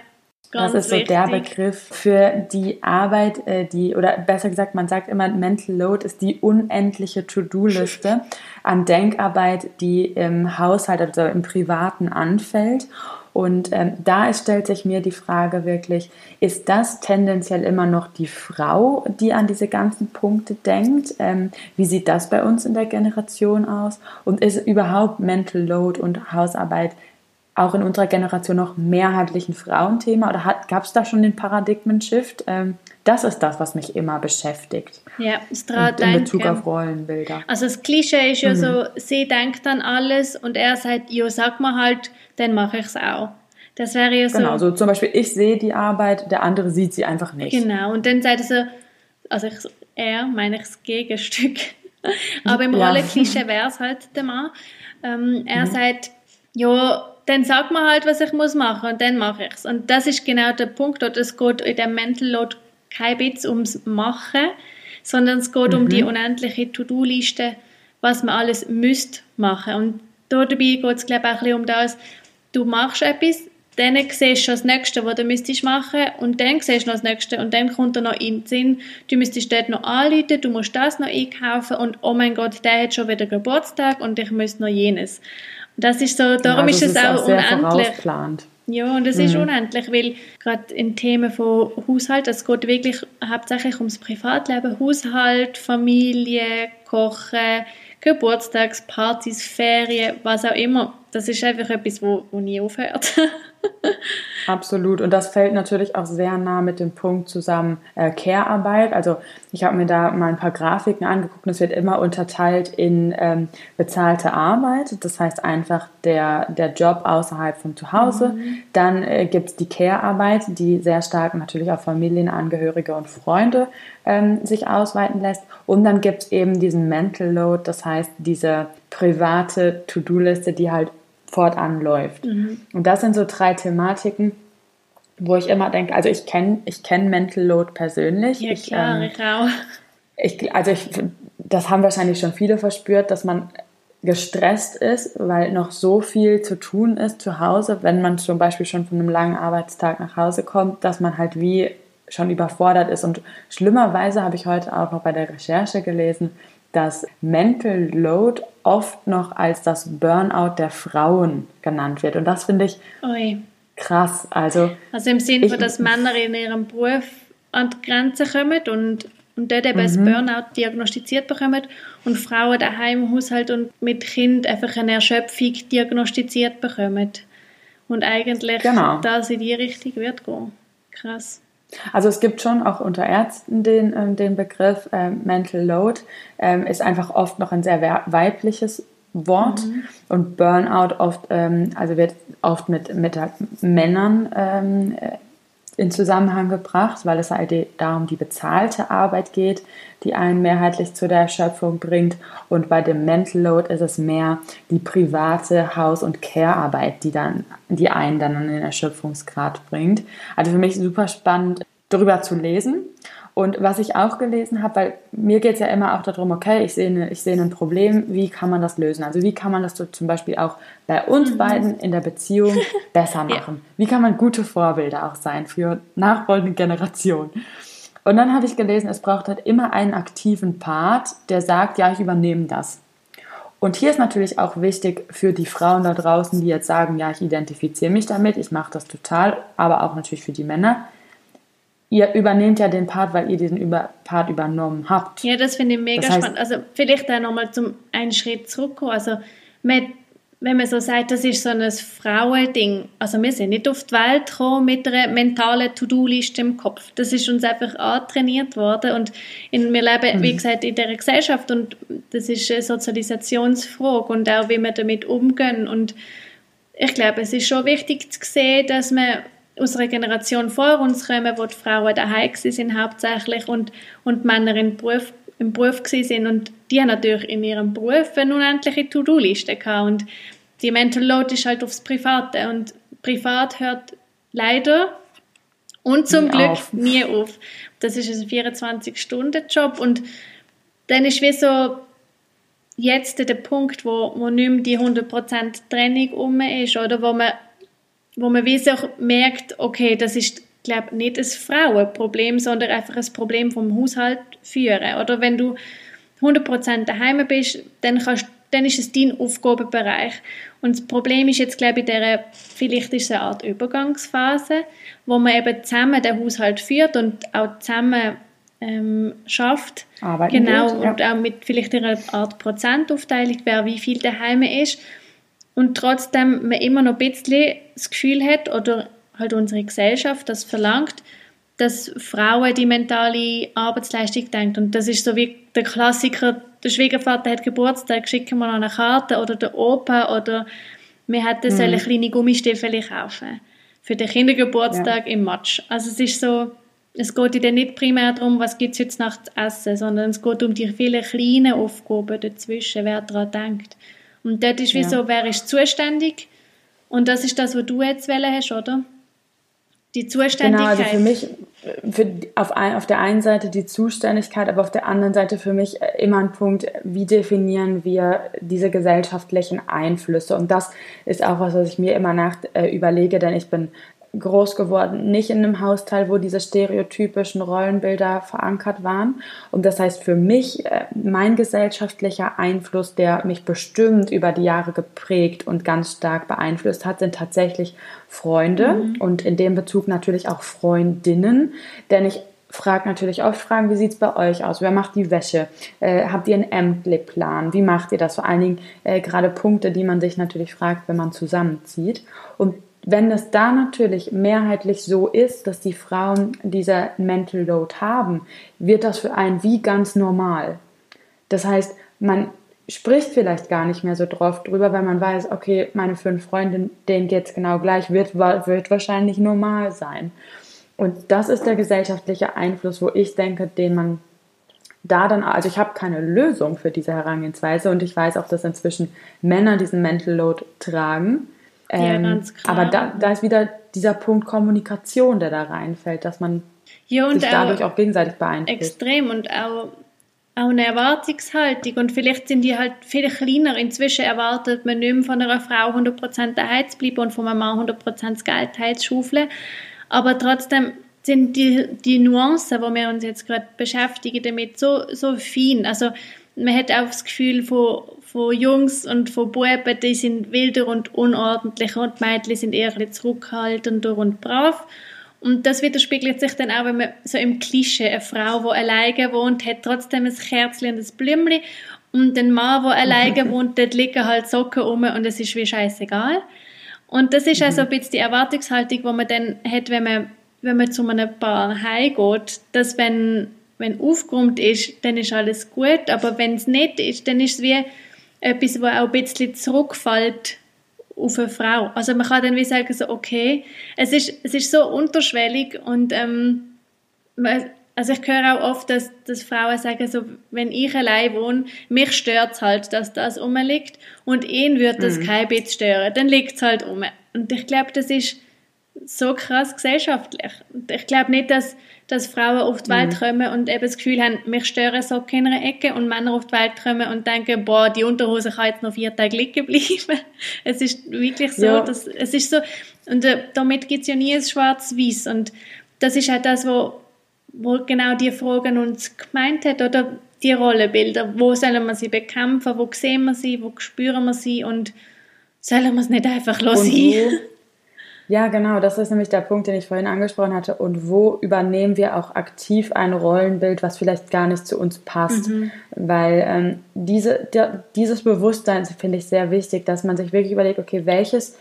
Ganz das ist so wichtig. der Begriff für die Arbeit, äh, die, oder besser gesagt, man sagt immer, Mental Load ist die unendliche To-Do-Liste (laughs) an Denkarbeit, die im Haushalt, also im Privaten anfällt. Und ähm, da stellt sich mir die Frage wirklich, ist das tendenziell immer noch die Frau, die an diese ganzen Punkte denkt? Ähm, wie sieht das bei uns in der Generation aus? Und ist überhaupt Mental Load und Hausarbeit auch in unserer Generation noch mehrheitlich ein Frauenthema oder gab es da schon den Paradigmen-Shift? Ähm, das ist das, was mich immer beschäftigt. Ja, es traut In Bezug auf Rollenbilder. Also das Klischee ist ja mhm. so, sie denkt an alles und er sagt, jo, sag mal halt, dann mache ich es auch. Das wäre ja so. Genau, so zum Beispiel, ich sehe die Arbeit, der andere sieht sie einfach nicht. Genau, und dann sagt er so, also ich, er meine ich das Gegenstück. (laughs) Aber im ja. Rollenklischee wäre es halt der Mann. Ähm, er mhm. sagt, ja, dann sag mir halt, was ich muss machen und dann mache ich es. Und das ist genau der Punkt, oder es geht in dem Mental Load kein bisschen ums Machen, sondern es geht mhm. um die unendliche To-Do-Liste, was man alles müsst machen. Und dabei geht es, glaube ich, auch ein bisschen um das, du machst etwas, dann siehst du das Nächste, was du müsstest machen und dann siehst du noch das Nächste und dann kommt er noch in den Sinn, du müsstest dort noch anrufen, du musst das noch einkaufen und oh mein Gott, der hat schon wieder Geburtstag und ich müsste noch jenes. Das ist so, darum ja, ist es auch, auch unendlich. Ja, und es mhm. ist unendlich, weil gerade in Themen von Haushalt, es geht wirklich hauptsächlich ums Privatleben, Haushalt, Familie, Kochen, Geburtstagspartys, Ferien, was auch immer. Das ist einfach etwas, wo, wo nie aufhört. (laughs) Absolut. Und das fällt natürlich auch sehr nah mit dem Punkt zusammen äh, Care-Arbeit. Also ich habe mir da mal ein paar Grafiken angeguckt und es wird immer unterteilt in ähm, bezahlte Arbeit. Das heißt einfach der, der Job außerhalb von Zuhause. Mhm. Dann äh, gibt es die Care-Arbeit, die sehr stark natürlich auf Familienangehörige und Freunde ähm, sich ausweiten lässt. Und dann gibt es eben diesen Mental Load, das heißt diese private To-Do-Liste, die halt fortan läuft. Mhm. Und das sind so drei Thematiken, wo ich immer denke, also ich kenne ich kenn Mental Load persönlich. Ja, klar, ich, ähm, auch. Ich, also ich, das haben wahrscheinlich schon viele verspürt, dass man gestresst ist, weil noch so viel zu tun ist zu Hause, wenn man zum Beispiel schon von einem langen Arbeitstag nach Hause kommt, dass man halt wie schon überfordert ist. Und schlimmerweise habe ich heute auch noch bei der Recherche gelesen, dass Mental Load oft noch als das Burnout der Frauen genannt wird. Und das finde ich Ui. krass. Also, also im Sinne, dass Männer in ihrem Beruf an die Grenze kommen und, und dort eben mhm. das Burnout diagnostiziert bekommen und Frauen daheim im Haushalt und mit Kind einfach eine Erschöpfung diagnostiziert bekommen. Und eigentlich genau. das in die Richtung wird gehen. Krass. Also es gibt schon auch unter Ärzten den, äh, den Begriff äh, Mental Load, ähm, ist einfach oft noch ein sehr weibliches Wort mhm. und Burnout oft, ähm, also wird oft mit, mit Männern ähm, in Zusammenhang gebracht, weil es halt darum die bezahlte Arbeit geht, die einen mehrheitlich zu der Erschöpfung bringt. Und bei dem Mental Load ist es mehr die private Haus- und Care-Arbeit, die die einen dann an den Erschöpfungsgrad bringt. Also für mich super spannend, darüber zu lesen. Und was ich auch gelesen habe, weil mir geht es ja immer auch darum, okay, ich sehe, eine, ich sehe ein Problem, wie kann man das lösen? Also wie kann man das so zum Beispiel auch bei uns mhm. beiden in der Beziehung (laughs) besser machen? Wie kann man gute Vorbilder auch sein für nachfolgende Generationen? Und dann habe ich gelesen, es braucht halt immer einen aktiven Part, der sagt, ja, ich übernehme das. Und hier ist natürlich auch wichtig für die Frauen da draußen, die jetzt sagen, ja, ich identifiziere mich damit, ich mache das total, aber auch natürlich für die Männer ihr übernehmt ja den Part, weil ihr diesen über Part übernommen habt. Ja, das finde ich mega das heißt, spannend. Also vielleicht auch nochmal zum einen Schritt zurückkommen. Also man, wenn man so sagt, das ist so ein Frauending. Also wir sind nicht auf die Welt gekommen mit einer mentalen To-Do-Liste im Kopf. Das ist uns einfach antrainiert worden und in, wir leben, mhm. wie gesagt, in dieser Gesellschaft und das ist eine Sozialisationsfrage und auch, wie wir damit umgehen und ich glaube, es ist schon wichtig zu sehen, dass man einer Generation vor uns kommen, wo die Frauen daheim sind hauptsächlich und, und die Männer im Beruf, im Beruf sind und die haben natürlich in ihrem Beruf eine unendliche To-Do-Liste gehabt und die Mental Load ist halt aufs Private und privat hört leider und zum nie Glück auf. nie auf. Das ist ein 24-Stunden-Job und dann ist wie so jetzt der Punkt, wo, wo nicht mehr die 100% Trennung um ist oder wo man wo man wie sich merkt, okay, das ist glaube nicht ein Frauenproblem, sondern einfach ein Problem vom Haushalt führen. Oder wenn du 100% daheim bist, dann, kannst, dann ist es dein Aufgabenbereich. Und das Problem ist jetzt, glaube ich, der, vielleicht ist es eine Art Übergangsphase, wo man eben zusammen den Haushalt führt und auch zusammen ähm, schafft. Arbeiten genau, wird, ja. und auch mit vielleicht einer Art Prozentaufteilung, wer wie viel daheim ist und trotzdem man immer noch ein bisschen das Gefühl hat oder halt unsere Gesellschaft das verlangt, dass Frauen die mentale Arbeitsleistung denkt und das ist so wie der Klassiker, der Schwiegervater hat Geburtstag, schicken wir noch eine Karte oder der Opa oder wir hätten mhm. eine kleine Gummistiefel kaufen für den Kindergeburtstag ja. im Matsch. Also es ist so, es geht dann nicht primär darum, was gibt es heute Nacht zu essen, sondern es geht um die vielen kleinen Aufgaben dazwischen, wer daran denkt. Und dort ist wie ja. so, wer ist zuständig? Und das ist das, was du jetzt wählen hast, oder? Die Zuständigkeit. Genau, also für mich, für, auf, ein, auf der einen Seite die Zuständigkeit, aber auf der anderen Seite für mich immer ein Punkt, wie definieren wir diese gesellschaftlichen Einflüsse? Und das ist auch was, was ich mir immer nach äh, überlege, denn ich bin groß geworden, nicht in einem Hausteil, wo diese stereotypischen Rollenbilder verankert waren. Und das heißt für mich, äh, mein gesellschaftlicher Einfluss, der mich bestimmt über die Jahre geprägt und ganz stark beeinflusst hat, sind tatsächlich Freunde mhm. und in dem Bezug natürlich auch Freundinnen, denn ich frage natürlich oft Fragen, wie sieht es bei euch aus? Wer macht die Wäsche? Äh, habt ihr einen Ämtleplan? Wie macht ihr das? Vor allen Dingen äh, gerade Punkte, die man sich natürlich fragt, wenn man zusammenzieht. Und wenn es da natürlich mehrheitlich so ist, dass die Frauen dieser Mental Load haben, wird das für einen wie ganz normal. Das heißt, man spricht vielleicht gar nicht mehr so drauf drüber, weil man weiß, okay, meine fünf Freundinnen, denen geht es genau gleich, wird, wird wahrscheinlich normal sein. Und das ist der gesellschaftliche Einfluss, wo ich denke, den man da dann, also ich habe keine Lösung für diese Herangehensweise und ich weiß auch, dass inzwischen Männer diesen Mental Load tragen ähm, ja, aber da, da ist wieder dieser Punkt Kommunikation, der da reinfällt, dass man ja, sich dadurch auch, auch gegenseitig beeinflusst. Extrem und auch, auch eine Erwartungshaltung. Und vielleicht sind die halt viel kleiner. Inzwischen erwartet man nicht mehr von einer Frau 100% daheim zu bleiben und von einem Mann 100% das Geld heimzuschaufeln. Aber trotzdem sind die, die Nuancen, wo wir uns jetzt gerade beschäftigen, damit so, so fein. Also man hat auch das Gefühl von, von Jungs und von Buben, die sind wilder und unordentlicher und die Mädchen sind eher ein zurückhaltender und brav. Und das widerspiegelt sich dann auch, wenn man so im Klischee, eine Frau, die alleine wohnt, hat trotzdem ein Kerzchen und ein Blümchen und ein Mann, der alleine (laughs) wohnt, dort liegen halt Socken rum und es ist wie scheißegal. Und das ist also ein bisschen die Erwartungshaltung, die man dann hat, wenn man, wenn man zu einem Paar heimgeht, dass wenn wenn aufgeräumt ist, dann ist alles gut, aber wenn es nicht ist, dann ist es wie etwas, was auch ein bisschen zurückfällt auf eine Frau. Also man kann dann wie sagen, so, okay, es ist, es ist so unterschwellig und ähm, also ich höre auch oft, dass, dass Frauen sagen, so, wenn ich allein wohne, mich stört es halt, dass das rumliegt und ihn würde das mhm. kein bisschen stören, dann liegt es halt um. Und ich glaube, das ist so krass gesellschaftlich. Und ich glaube nicht, dass dass Frauen auf die Welt mhm. kommen und eben das Gefühl haben, mich stören Socken in einer Ecke und Männer auf die Welt kommen und denken, boah, die Unterhose kann jetzt noch vier Tage liegen bleiben. (laughs) es ist wirklich so, ja. dass, es ist so, und äh, damit gibt es ja nie ein schwarz-weiß und das ist halt das, wo, wo genau die Fragen uns gemeint hat, oder die Rollenbilder, wo sollen wir sie bekämpfen, wo sehen wir sie, wo spüren wir sie und sollen wir es nicht einfach los (laughs) Ja, genau, das ist nämlich der Punkt, den ich vorhin angesprochen hatte. Und wo übernehmen wir auch aktiv ein Rollenbild, was vielleicht gar nicht zu uns passt? Mhm. Weil ähm, diese, der, dieses Bewusstsein finde ich sehr wichtig, dass man sich wirklich überlegt, okay, welches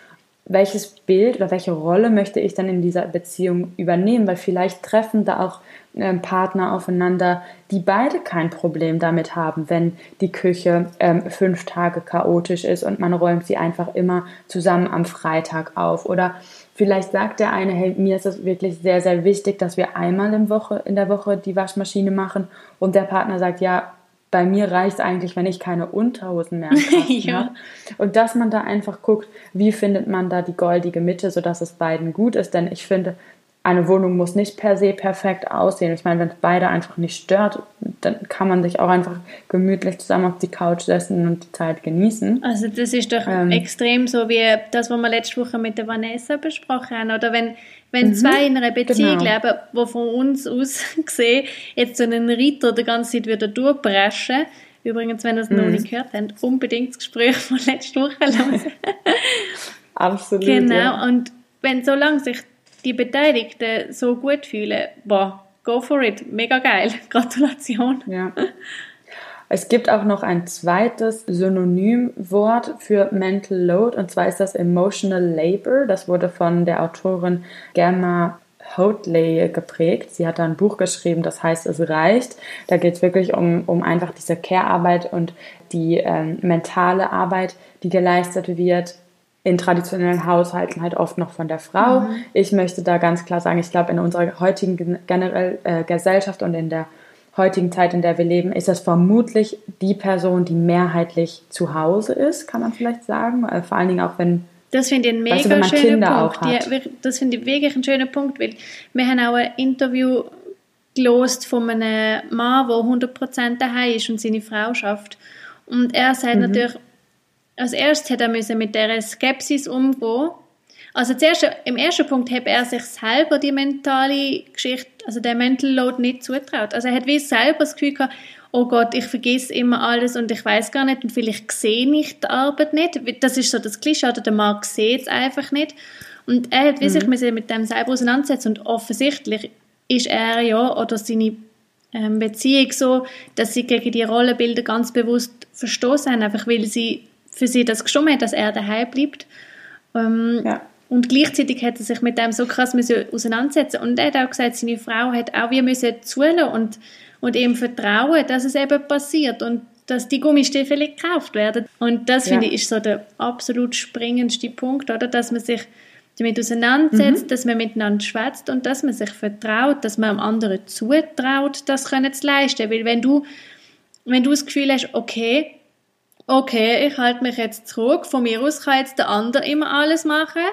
welches Bild oder welche Rolle möchte ich dann in dieser Beziehung übernehmen, weil vielleicht treffen da auch ähm, Partner aufeinander, die beide kein Problem damit haben, wenn die Küche ähm, fünf Tage chaotisch ist und man räumt sie einfach immer zusammen am Freitag auf. Oder vielleicht sagt der eine, hey, mir ist es wirklich sehr, sehr wichtig, dass wir einmal in, Woche, in der Woche die Waschmaschine machen und der Partner sagt, ja, bei mir reicht es eigentlich, wenn ich keine Unterhosen mehr (laughs) ja. habe. Und dass man da einfach guckt, wie findet man da die goldige Mitte, sodass es beiden gut ist. Denn ich finde, eine Wohnung muss nicht per se perfekt aussehen. Ich meine, wenn es beide einfach nicht stört, dann kann man sich auch einfach gemütlich zusammen auf die Couch setzen und die Zeit genießen. Also das ist doch ähm, extrem so wie das, was wir letzte Woche mit der Vanessa besprochen haben. Oder wenn, wenn mhm, zwei in einer Beziehung genau. leben, wo von uns aus (laughs) gesehen jetzt so einen Ritter die ganze Zeit wieder durchbrechen, Übrigens, wenn ihr es mhm. noch nicht gehört habt, unbedingt das Gespräch von letzter Woche hören. (laughs) (laughs) Absolut. Genau, ja. und wenn solange sich die Beteiligten so gut fühlen, boah, go for it, mega geil, (laughs) Gratulation. Ja. Es gibt auch noch ein zweites Synonymwort für Mental Load und zwar ist das Emotional Labor. Das wurde von der Autorin Gemma Hotley geprägt. Sie hat da ein Buch geschrieben, das heißt Es reicht. Da geht es wirklich um, um einfach diese Care-Arbeit und die ähm, mentale Arbeit, die geleistet wird in traditionellen Haushalten halt oft noch von der Frau. Mhm. Ich möchte da ganz klar sagen, ich glaube, in unserer heutigen generell, äh, Gesellschaft und in der heutigen Zeit, in der wir leben, ist das vermutlich die Person, die mehrheitlich zu Hause ist, kann man vielleicht sagen. Äh, vor allen Dingen auch, wenn das finde ich ein mega weißt du, schöner Punkt. Ja, das finde ich wirklich ein schöner Punkt, weil wir haben auch ein Interview gelost von einem Mann, der 100% daheim ist und seine Frau schafft. Und er sagt mhm. natürlich, als erstes hat er müssen mit dieser Skepsis umgehen. Also zuerst, im ersten Punkt hat er sich selber die mentale Geschichte, also der Mental Load nicht zutraut. Also er hat wie selber das Gefühl gehabt, oh Gott, ich vergesse immer alles und ich weiß gar nicht und vielleicht sehe ich die Arbeit nicht. Das ist so das Klischee, oder der Mann sieht es einfach nicht. Und er hat wie mhm. sich mit dem selber auseinandersetzen und offensichtlich ist er ja oder seine ähm, Beziehung so, dass sie gegen die Rollenbilder ganz bewusst verstoßen haben, einfach weil sie für sie das hat, dass er daheim bleibt. Ähm, ja. Und gleichzeitig hat er sich mit dem so krass müssen auseinandersetzen und er hat auch gesagt, seine Frau hat auch wie müssen zulassen und, und ihm vertrauen, dass es eben passiert und dass die Gummistiefel gekauft werden. Und das, ja. finde ich, ist so der absolut springendste Punkt, oder? Dass man sich damit auseinandersetzt, mhm. dass man miteinander schwätzt und dass man sich vertraut, dass man am anderen zutraut, das können zu leisten. Weil wenn du, wenn du das Gefühl hast, okay, okay, ich halte mich jetzt zurück, von mir aus kann jetzt der andere immer alles machen,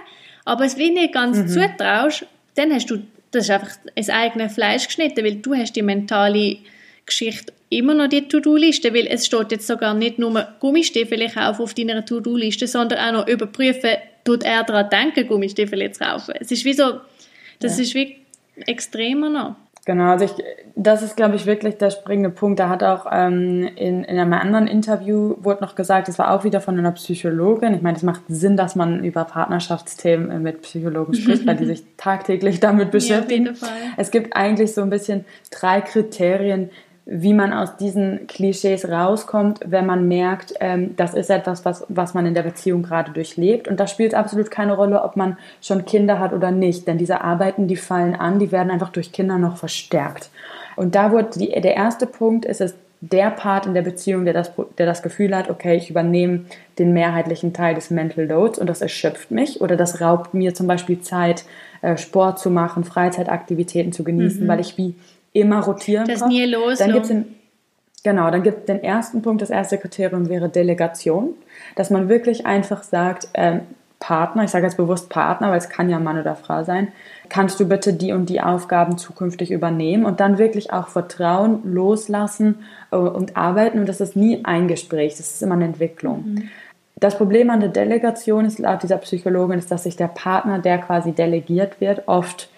aber es wie nicht ganz mhm. zutraust, dann hast du, das ist einfach ins eigene Fleisch geschnitten, weil du hast die mentale Geschichte immer noch die To-Do-Liste, weil es steht jetzt sogar nicht nur Gummistiefel kaufen auf deiner To-Do-Liste, sondern auch noch überprüfen, tut er daran denken, Gummistiefel zu kaufen. Es ist wie so, das ja. ist wie extremer noch. Genau, also ich, das ist, glaube ich, wirklich der springende Punkt. Da hat auch ähm, in, in einem anderen Interview wurde noch gesagt, das war auch wieder von einer Psychologin. Ich meine, es macht Sinn, dass man über Partnerschaftsthemen äh, mit Psychologen spricht, weil die (laughs) sich tagtäglich damit beschäftigen. Ja, es gibt eigentlich so ein bisschen drei Kriterien, wie man aus diesen Klischees rauskommt, wenn man merkt, ähm, das ist etwas, was, was man in der Beziehung gerade durchlebt. Und da spielt absolut keine Rolle, ob man schon Kinder hat oder nicht. Denn diese Arbeiten, die fallen an, die werden einfach durch Kinder noch verstärkt. Und da wurde die, der erste Punkt ist es, der Part in der Beziehung, der das, der das Gefühl hat, okay, ich übernehme den mehrheitlichen Teil des Mental Loads und das erschöpft mich oder das raubt mir zum Beispiel Zeit, äh, Sport zu machen, Freizeitaktivitäten zu genießen, mhm. weil ich wie immer rotieren Das nie los. Dann gibt's den, genau, dann gibt den ersten Punkt, das erste Kriterium wäre Delegation, dass man wirklich einfach sagt, ähm, Partner, ich sage jetzt bewusst Partner, weil es kann ja Mann oder Frau sein, kannst du bitte die und die Aufgaben zukünftig übernehmen und dann wirklich auch Vertrauen loslassen äh, und arbeiten und das ist nie ein Gespräch, das ist immer eine Entwicklung. Mhm. Das Problem an der Delegation ist laut dieser Psychologin, ist, dass sich der Partner, der quasi delegiert wird, oft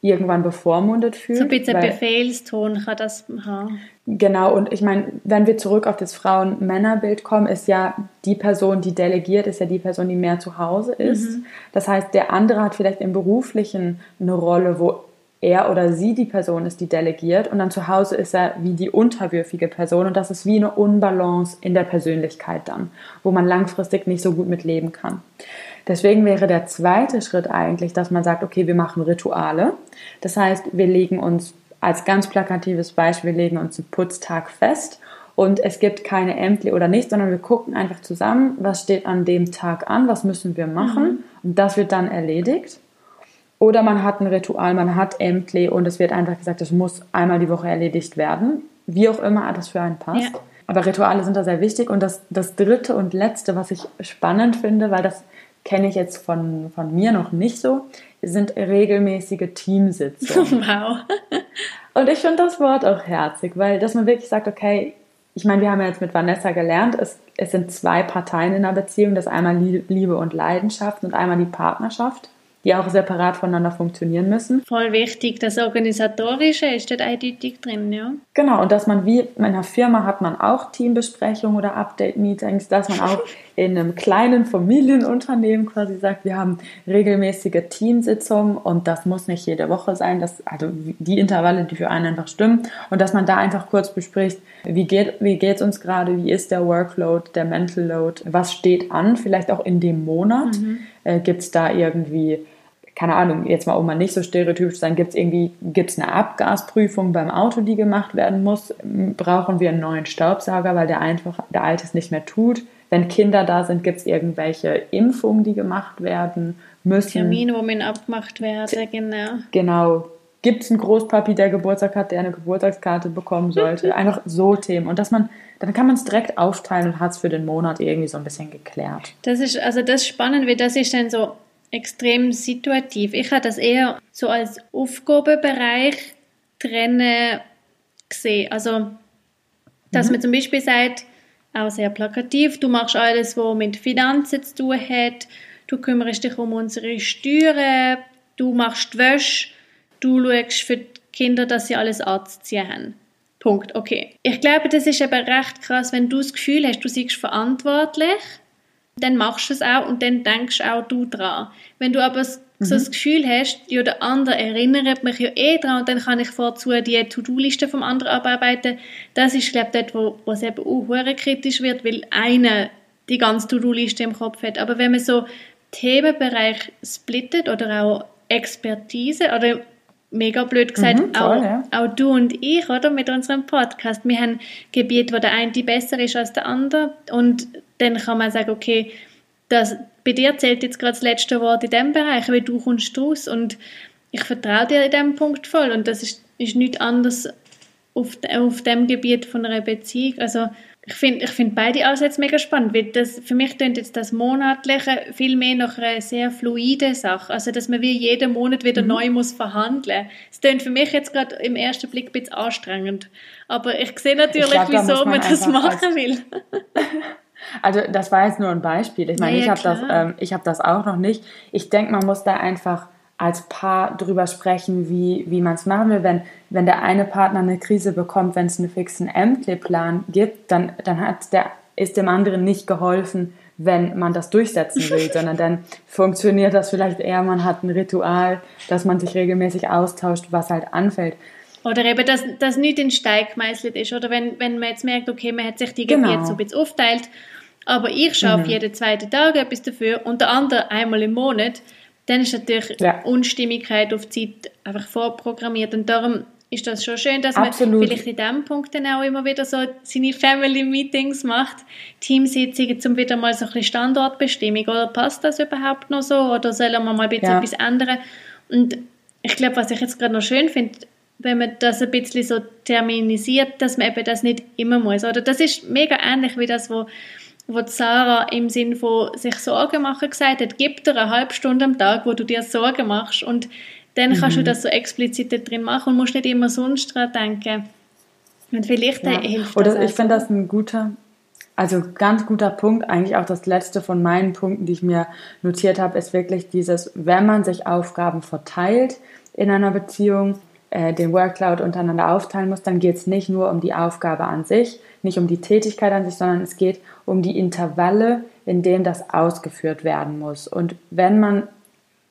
irgendwann bevormundet fühlt. So ein bisschen Befehlston kann das haben. Genau, und ich meine, wenn wir zurück auf das Frauen-Männer-Bild kommen, ist ja die Person, die delegiert, ist ja die Person, die mehr zu Hause ist. Mhm. Das heißt, der andere hat vielleicht im Beruflichen eine Rolle, wo er oder sie die Person ist, die delegiert und dann zu Hause ist er wie die unterwürfige Person und das ist wie eine Unbalance in der Persönlichkeit dann, wo man langfristig nicht so gut mit leben kann. Deswegen wäre der zweite Schritt eigentlich, dass man sagt, okay, wir machen Rituale. Das heißt, wir legen uns als ganz plakatives Beispiel, wir legen uns einen Putztag fest und es gibt keine Ämter oder nicht, sondern wir gucken einfach zusammen, was steht an dem Tag an, was müssen wir machen mhm. und das wird dann erledigt. Oder man hat ein Ritual, man hat Ämter und es wird einfach gesagt, das muss einmal die Woche erledigt werden. Wie auch immer das für einen passt. Ja. Aber Rituale sind da sehr wichtig. Und das, das dritte und letzte, was ich spannend finde, weil das kenne ich jetzt von, von mir noch nicht so, sind regelmäßige Teamsitzungen. (laughs) Wow. Und ich finde das Wort auch herzig, weil dass man wirklich sagt, okay, ich meine, wir haben ja jetzt mit Vanessa gelernt, es, es sind zwei Parteien in einer Beziehung, das ist einmal Liebe und Leidenschaft und einmal die Partnerschaft die auch separat voneinander funktionieren müssen. Voll wichtig, das Organisatorische ist dort eindeutig drin, ja. Genau, und dass man wie in einer Firma hat man auch Teambesprechungen oder Update-Meetings, dass man auch (laughs) in einem kleinen Familienunternehmen quasi sagt, wir haben regelmäßige Teamsitzungen und das muss nicht jede Woche sein, dass, also die Intervalle, die für einen einfach stimmen und dass man da einfach kurz bespricht, wie geht wie geht's uns gerade, wie ist der Workload, der Mental Load, was steht an, vielleicht auch in dem Monat, mhm. Äh, gibt es da irgendwie keine Ahnung, jetzt mal um mal nicht so stereotypisch zu sein, gibt es irgendwie, gibt es eine Abgasprüfung beim Auto, die gemacht werden muss? Brauchen wir einen neuen Staubsauger, weil der einfach, der alte es nicht mehr tut? Wenn Kinder da sind, gibt es irgendwelche Impfungen, die gemacht werden müssen? Termine, wo man abgemacht werden, genau. Genau. Gibt es einen Großpapi, der Geburtstag hat, der eine Geburtstagskarte bekommen sollte? (laughs) Einfach so Themen. Und dass man, dann kann man es direkt aufteilen und hat es für den Monat irgendwie so ein bisschen geklärt. Das ist, also das ist spannend, wie das ist dann so, extrem situativ. Ich habe das eher so als Aufgabenbereich trennen gesehen. Also, dass mhm. man zum Beispiel sagt, auch sehr plakativ, du machst alles, was mit Finanzen zu tun hat, du kümmerst dich um unsere Steuern, du machst die Wäsche, du schaust für die Kinder, dass sie alles anzuziehen haben. Punkt. Okay. Ich glaube, das ist eben recht krass, wenn du das Gefühl hast, du siehst verantwortlich dann machst du es auch und dann denkst auch du dran. Wenn du aber so mhm. das Gefühl hast, ja, der andere erinnert mich ja eh dran und dann kann ich vorzu die To-Do-Liste vom anderen abarbeiten, das ist, glaube ich, dort, wo, wo es eben auch kritisch wird, weil einer die ganze To-Do-Liste im Kopf hat. Aber wenn man so Themenbereich splittet oder auch Expertise oder mega blöd gesagt, mhm, toll, auch, ja. auch du und ich, oder, mit unserem Podcast, wir haben Gebiete, wo der eine besser ist als der andere und dann kann man sagen, okay, das, bei dir zählt jetzt gerade das letzte Wort in diesem Bereich, weil du kommst raus und ich vertraue dir in diesem Punkt voll und das ist, ist nichts anderes auf, auf dem Gebiet von einer Beziehung. Also ich finde ich find beide Ansätze mega spannend, weil das, für mich klingt jetzt das Monatliche viel mehr nach einer sehr fluide Sache, also dass man wie jeden Monat wieder mhm. neu muss verhandeln. Es klingt für mich jetzt gerade im ersten Blick ein bisschen anstrengend, aber ich sehe natürlich, ich glaub, wieso man, man das machen will. (laughs) Also das war jetzt nur ein Beispiel. Ich meine, ja, ich habe das, ähm, ich habe das auch noch nicht. Ich denke, man muss da einfach als Paar drüber sprechen, wie, wie man es machen will. Wenn, wenn der eine Partner eine Krise bekommt, wenn es einen fixen Ämterplan gibt, dann, dann hat der, ist dem anderen nicht geholfen, wenn man das durchsetzen will, (laughs) sondern dann funktioniert das vielleicht eher, man hat ein Ritual, dass man sich regelmäßig austauscht, was halt anfällt. Oder eben, dass das nicht in Steig gemeißelt ist. Oder wenn, wenn man jetzt merkt, okay, man hat sich die genau. so ein bisschen aufteilt, aber ich schaffe mhm. jeden zweiten Tag etwas dafür und der andere einmal im Monat, dann ist natürlich ja. Unstimmigkeit auf Zeit einfach vorprogrammiert und darum ist das schon schön, dass Absolut. man vielleicht in diesem Punkt dann auch immer wieder so seine Family Meetings macht, Teamsitzungen zum wieder mal so ein bisschen Standortbestimmung oder passt das überhaupt noch so oder sollen wir mal ein bisschen ja. etwas ändern und ich glaube, was ich jetzt gerade noch schön finde, wenn man das ein bisschen so terminisiert, dass man eben das nicht immer muss. Oder das ist mega ähnlich wie das, wo wo Sarah im Sinn von sich Sorgen machen gesagt hat, gib dir eine halbe Stunde am Tag, wo du dir Sorgen machst und dann kannst mhm. du das so explizit drin machen und musst nicht immer sonst dran denken. Und vielleicht ja. hilft das. Oder ich finde das ein guter, also ganz guter Punkt, eigentlich auch das letzte von meinen Punkten, die ich mir notiert habe, ist wirklich dieses, wenn man sich Aufgaben verteilt in einer Beziehung, äh, den Workload untereinander aufteilen muss, dann geht es nicht nur um die Aufgabe an sich, nicht um die Tätigkeit an sich, sondern es geht um die Intervalle, in denen das ausgeführt werden muss. Und wenn man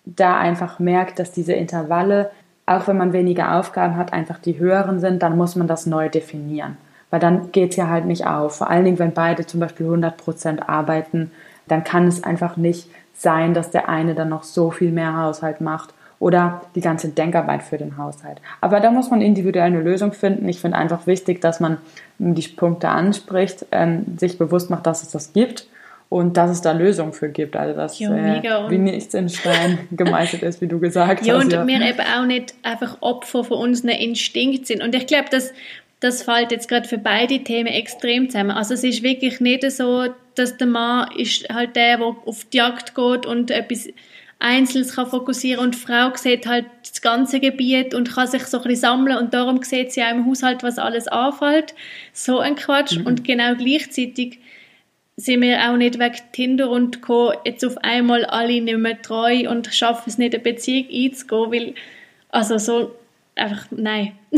da einfach merkt, dass diese Intervalle, auch wenn man weniger Aufgaben hat, einfach die höheren sind, dann muss man das neu definieren. Weil dann geht es ja halt nicht auf. Vor allen Dingen, wenn beide zum Beispiel 100% arbeiten, dann kann es einfach nicht sein, dass der eine dann noch so viel mehr Haushalt macht oder die ganze Denkarbeit für den Haushalt. Aber da muss man individuell eine Lösung finden. Ich finde einfach wichtig, dass man die Punkte anspricht, ähm, sich bewusst macht, dass es das gibt und dass es da Lösungen für gibt. Also dass jo, äh, wie nichts in Stein (laughs) gemeißelt ist, wie du gesagt ja, hast. Und ja, und wir eben auch nicht einfach Opfer von unseren Instinkt sind. Und ich glaube, dass das fällt jetzt gerade für beide Themen extrem zusammen. Also es ist wirklich nicht so, dass der Mann ist halt der, der auf die Jagd geht und etwas Einzelnes kann fokussieren und die Frau sieht halt das ganze Gebiet und kann sich so ein bisschen sammeln und darum sieht sie auch im Haushalt, was alles anfällt. So ein Quatsch. Mhm. Und genau gleichzeitig sind wir auch nicht wegen Tinder und Co. jetzt auf einmal alle nicht mehr treu und schaffen es nicht, eine Beziehung einzugehen, weil, also so, einfach, nein. (laughs)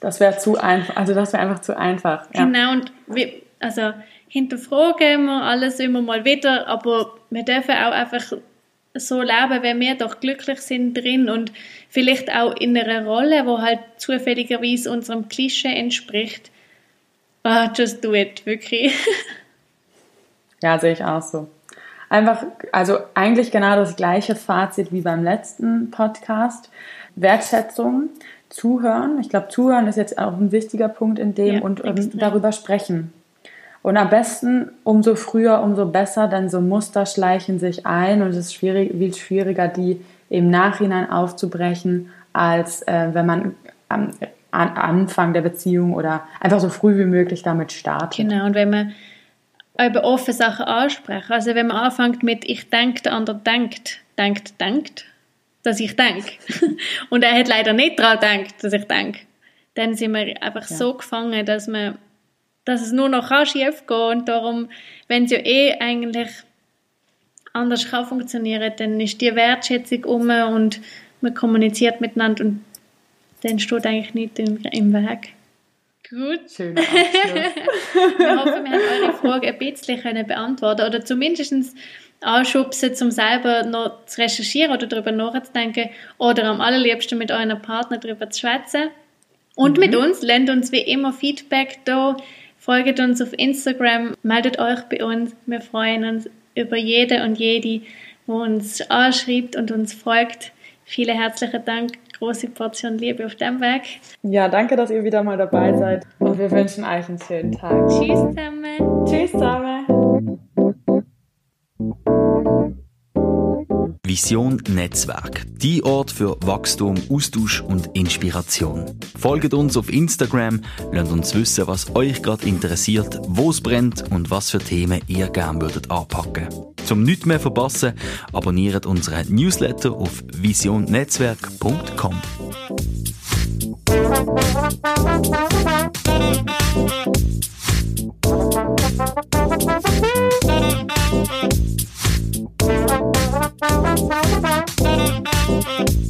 das wäre zu einfach, also das wäre einfach zu einfach. Ja. Genau, und wir, also hinterfragen wir alles immer mal wieder, aber wir dürfen auch einfach so leben, wenn wir doch glücklich sind drin und vielleicht auch in einer Rolle, wo halt zufälligerweise unserem Klischee entspricht. Ah, just do it, wirklich. (laughs) ja, sehe ich auch so. Einfach, also eigentlich genau das gleiche Fazit wie beim letzten Podcast. Wertschätzung, zuhören. Ich glaube, zuhören ist jetzt auch ein wichtiger Punkt in dem ja, und ähm, darüber sprechen. Und am besten, umso früher, umso besser, denn so Muster schleichen sich ein und es ist schwierig, viel schwieriger, die im Nachhinein aufzubrechen, als äh, wenn man am Anfang der Beziehung oder einfach so früh wie möglich damit startet. Genau, und wenn man über offene Sachen ansprechen, also wenn man anfängt mit ich denke, der andere denkt, denkt, denkt, dass ich denke. (laughs) und er hat leider nicht daran gedacht, dass ich denke. Dann sind wir einfach ja. so gefangen, dass man dass es nur noch schief gehen und darum, wenn es ja eh eigentlich anders kann funktionieren, dann ist die Wertschätzung um und man kommuniziert miteinander und dann steht eigentlich nicht im, im Weg. Gut. Schön. (laughs) wir hoffen, wir haben eure Frage ein bisschen können beantworten oder zumindest anschubsen, um selber noch zu recherchieren oder darüber nachzudenken oder am allerliebsten mit eurem Partner darüber zu schwätzen. Und mhm. mit uns, lernt uns wie immer Feedback da Folgt uns auf Instagram, meldet euch bei uns. Wir freuen uns über jede und jede, die uns anschreibt und uns folgt. Vielen herzlichen Dank. Große Portion Liebe auf dem Weg. Ja, danke, dass ihr wieder mal dabei seid. Und wir wünschen euch einen schönen Tag. Tschüss zusammen. Tschüss zusammen. Vision Netzwerk. Die Ort für Wachstum, Austausch und Inspiration. Folgt uns auf Instagram, lasst uns wissen, was euch gerade interessiert, wo es brennt und was für Themen ihr gerne würdet anpacken. Zum nichts mehr verpassen, abonniert unseren Newsletter auf visionnetzwerk.com. Thank you. Thank you.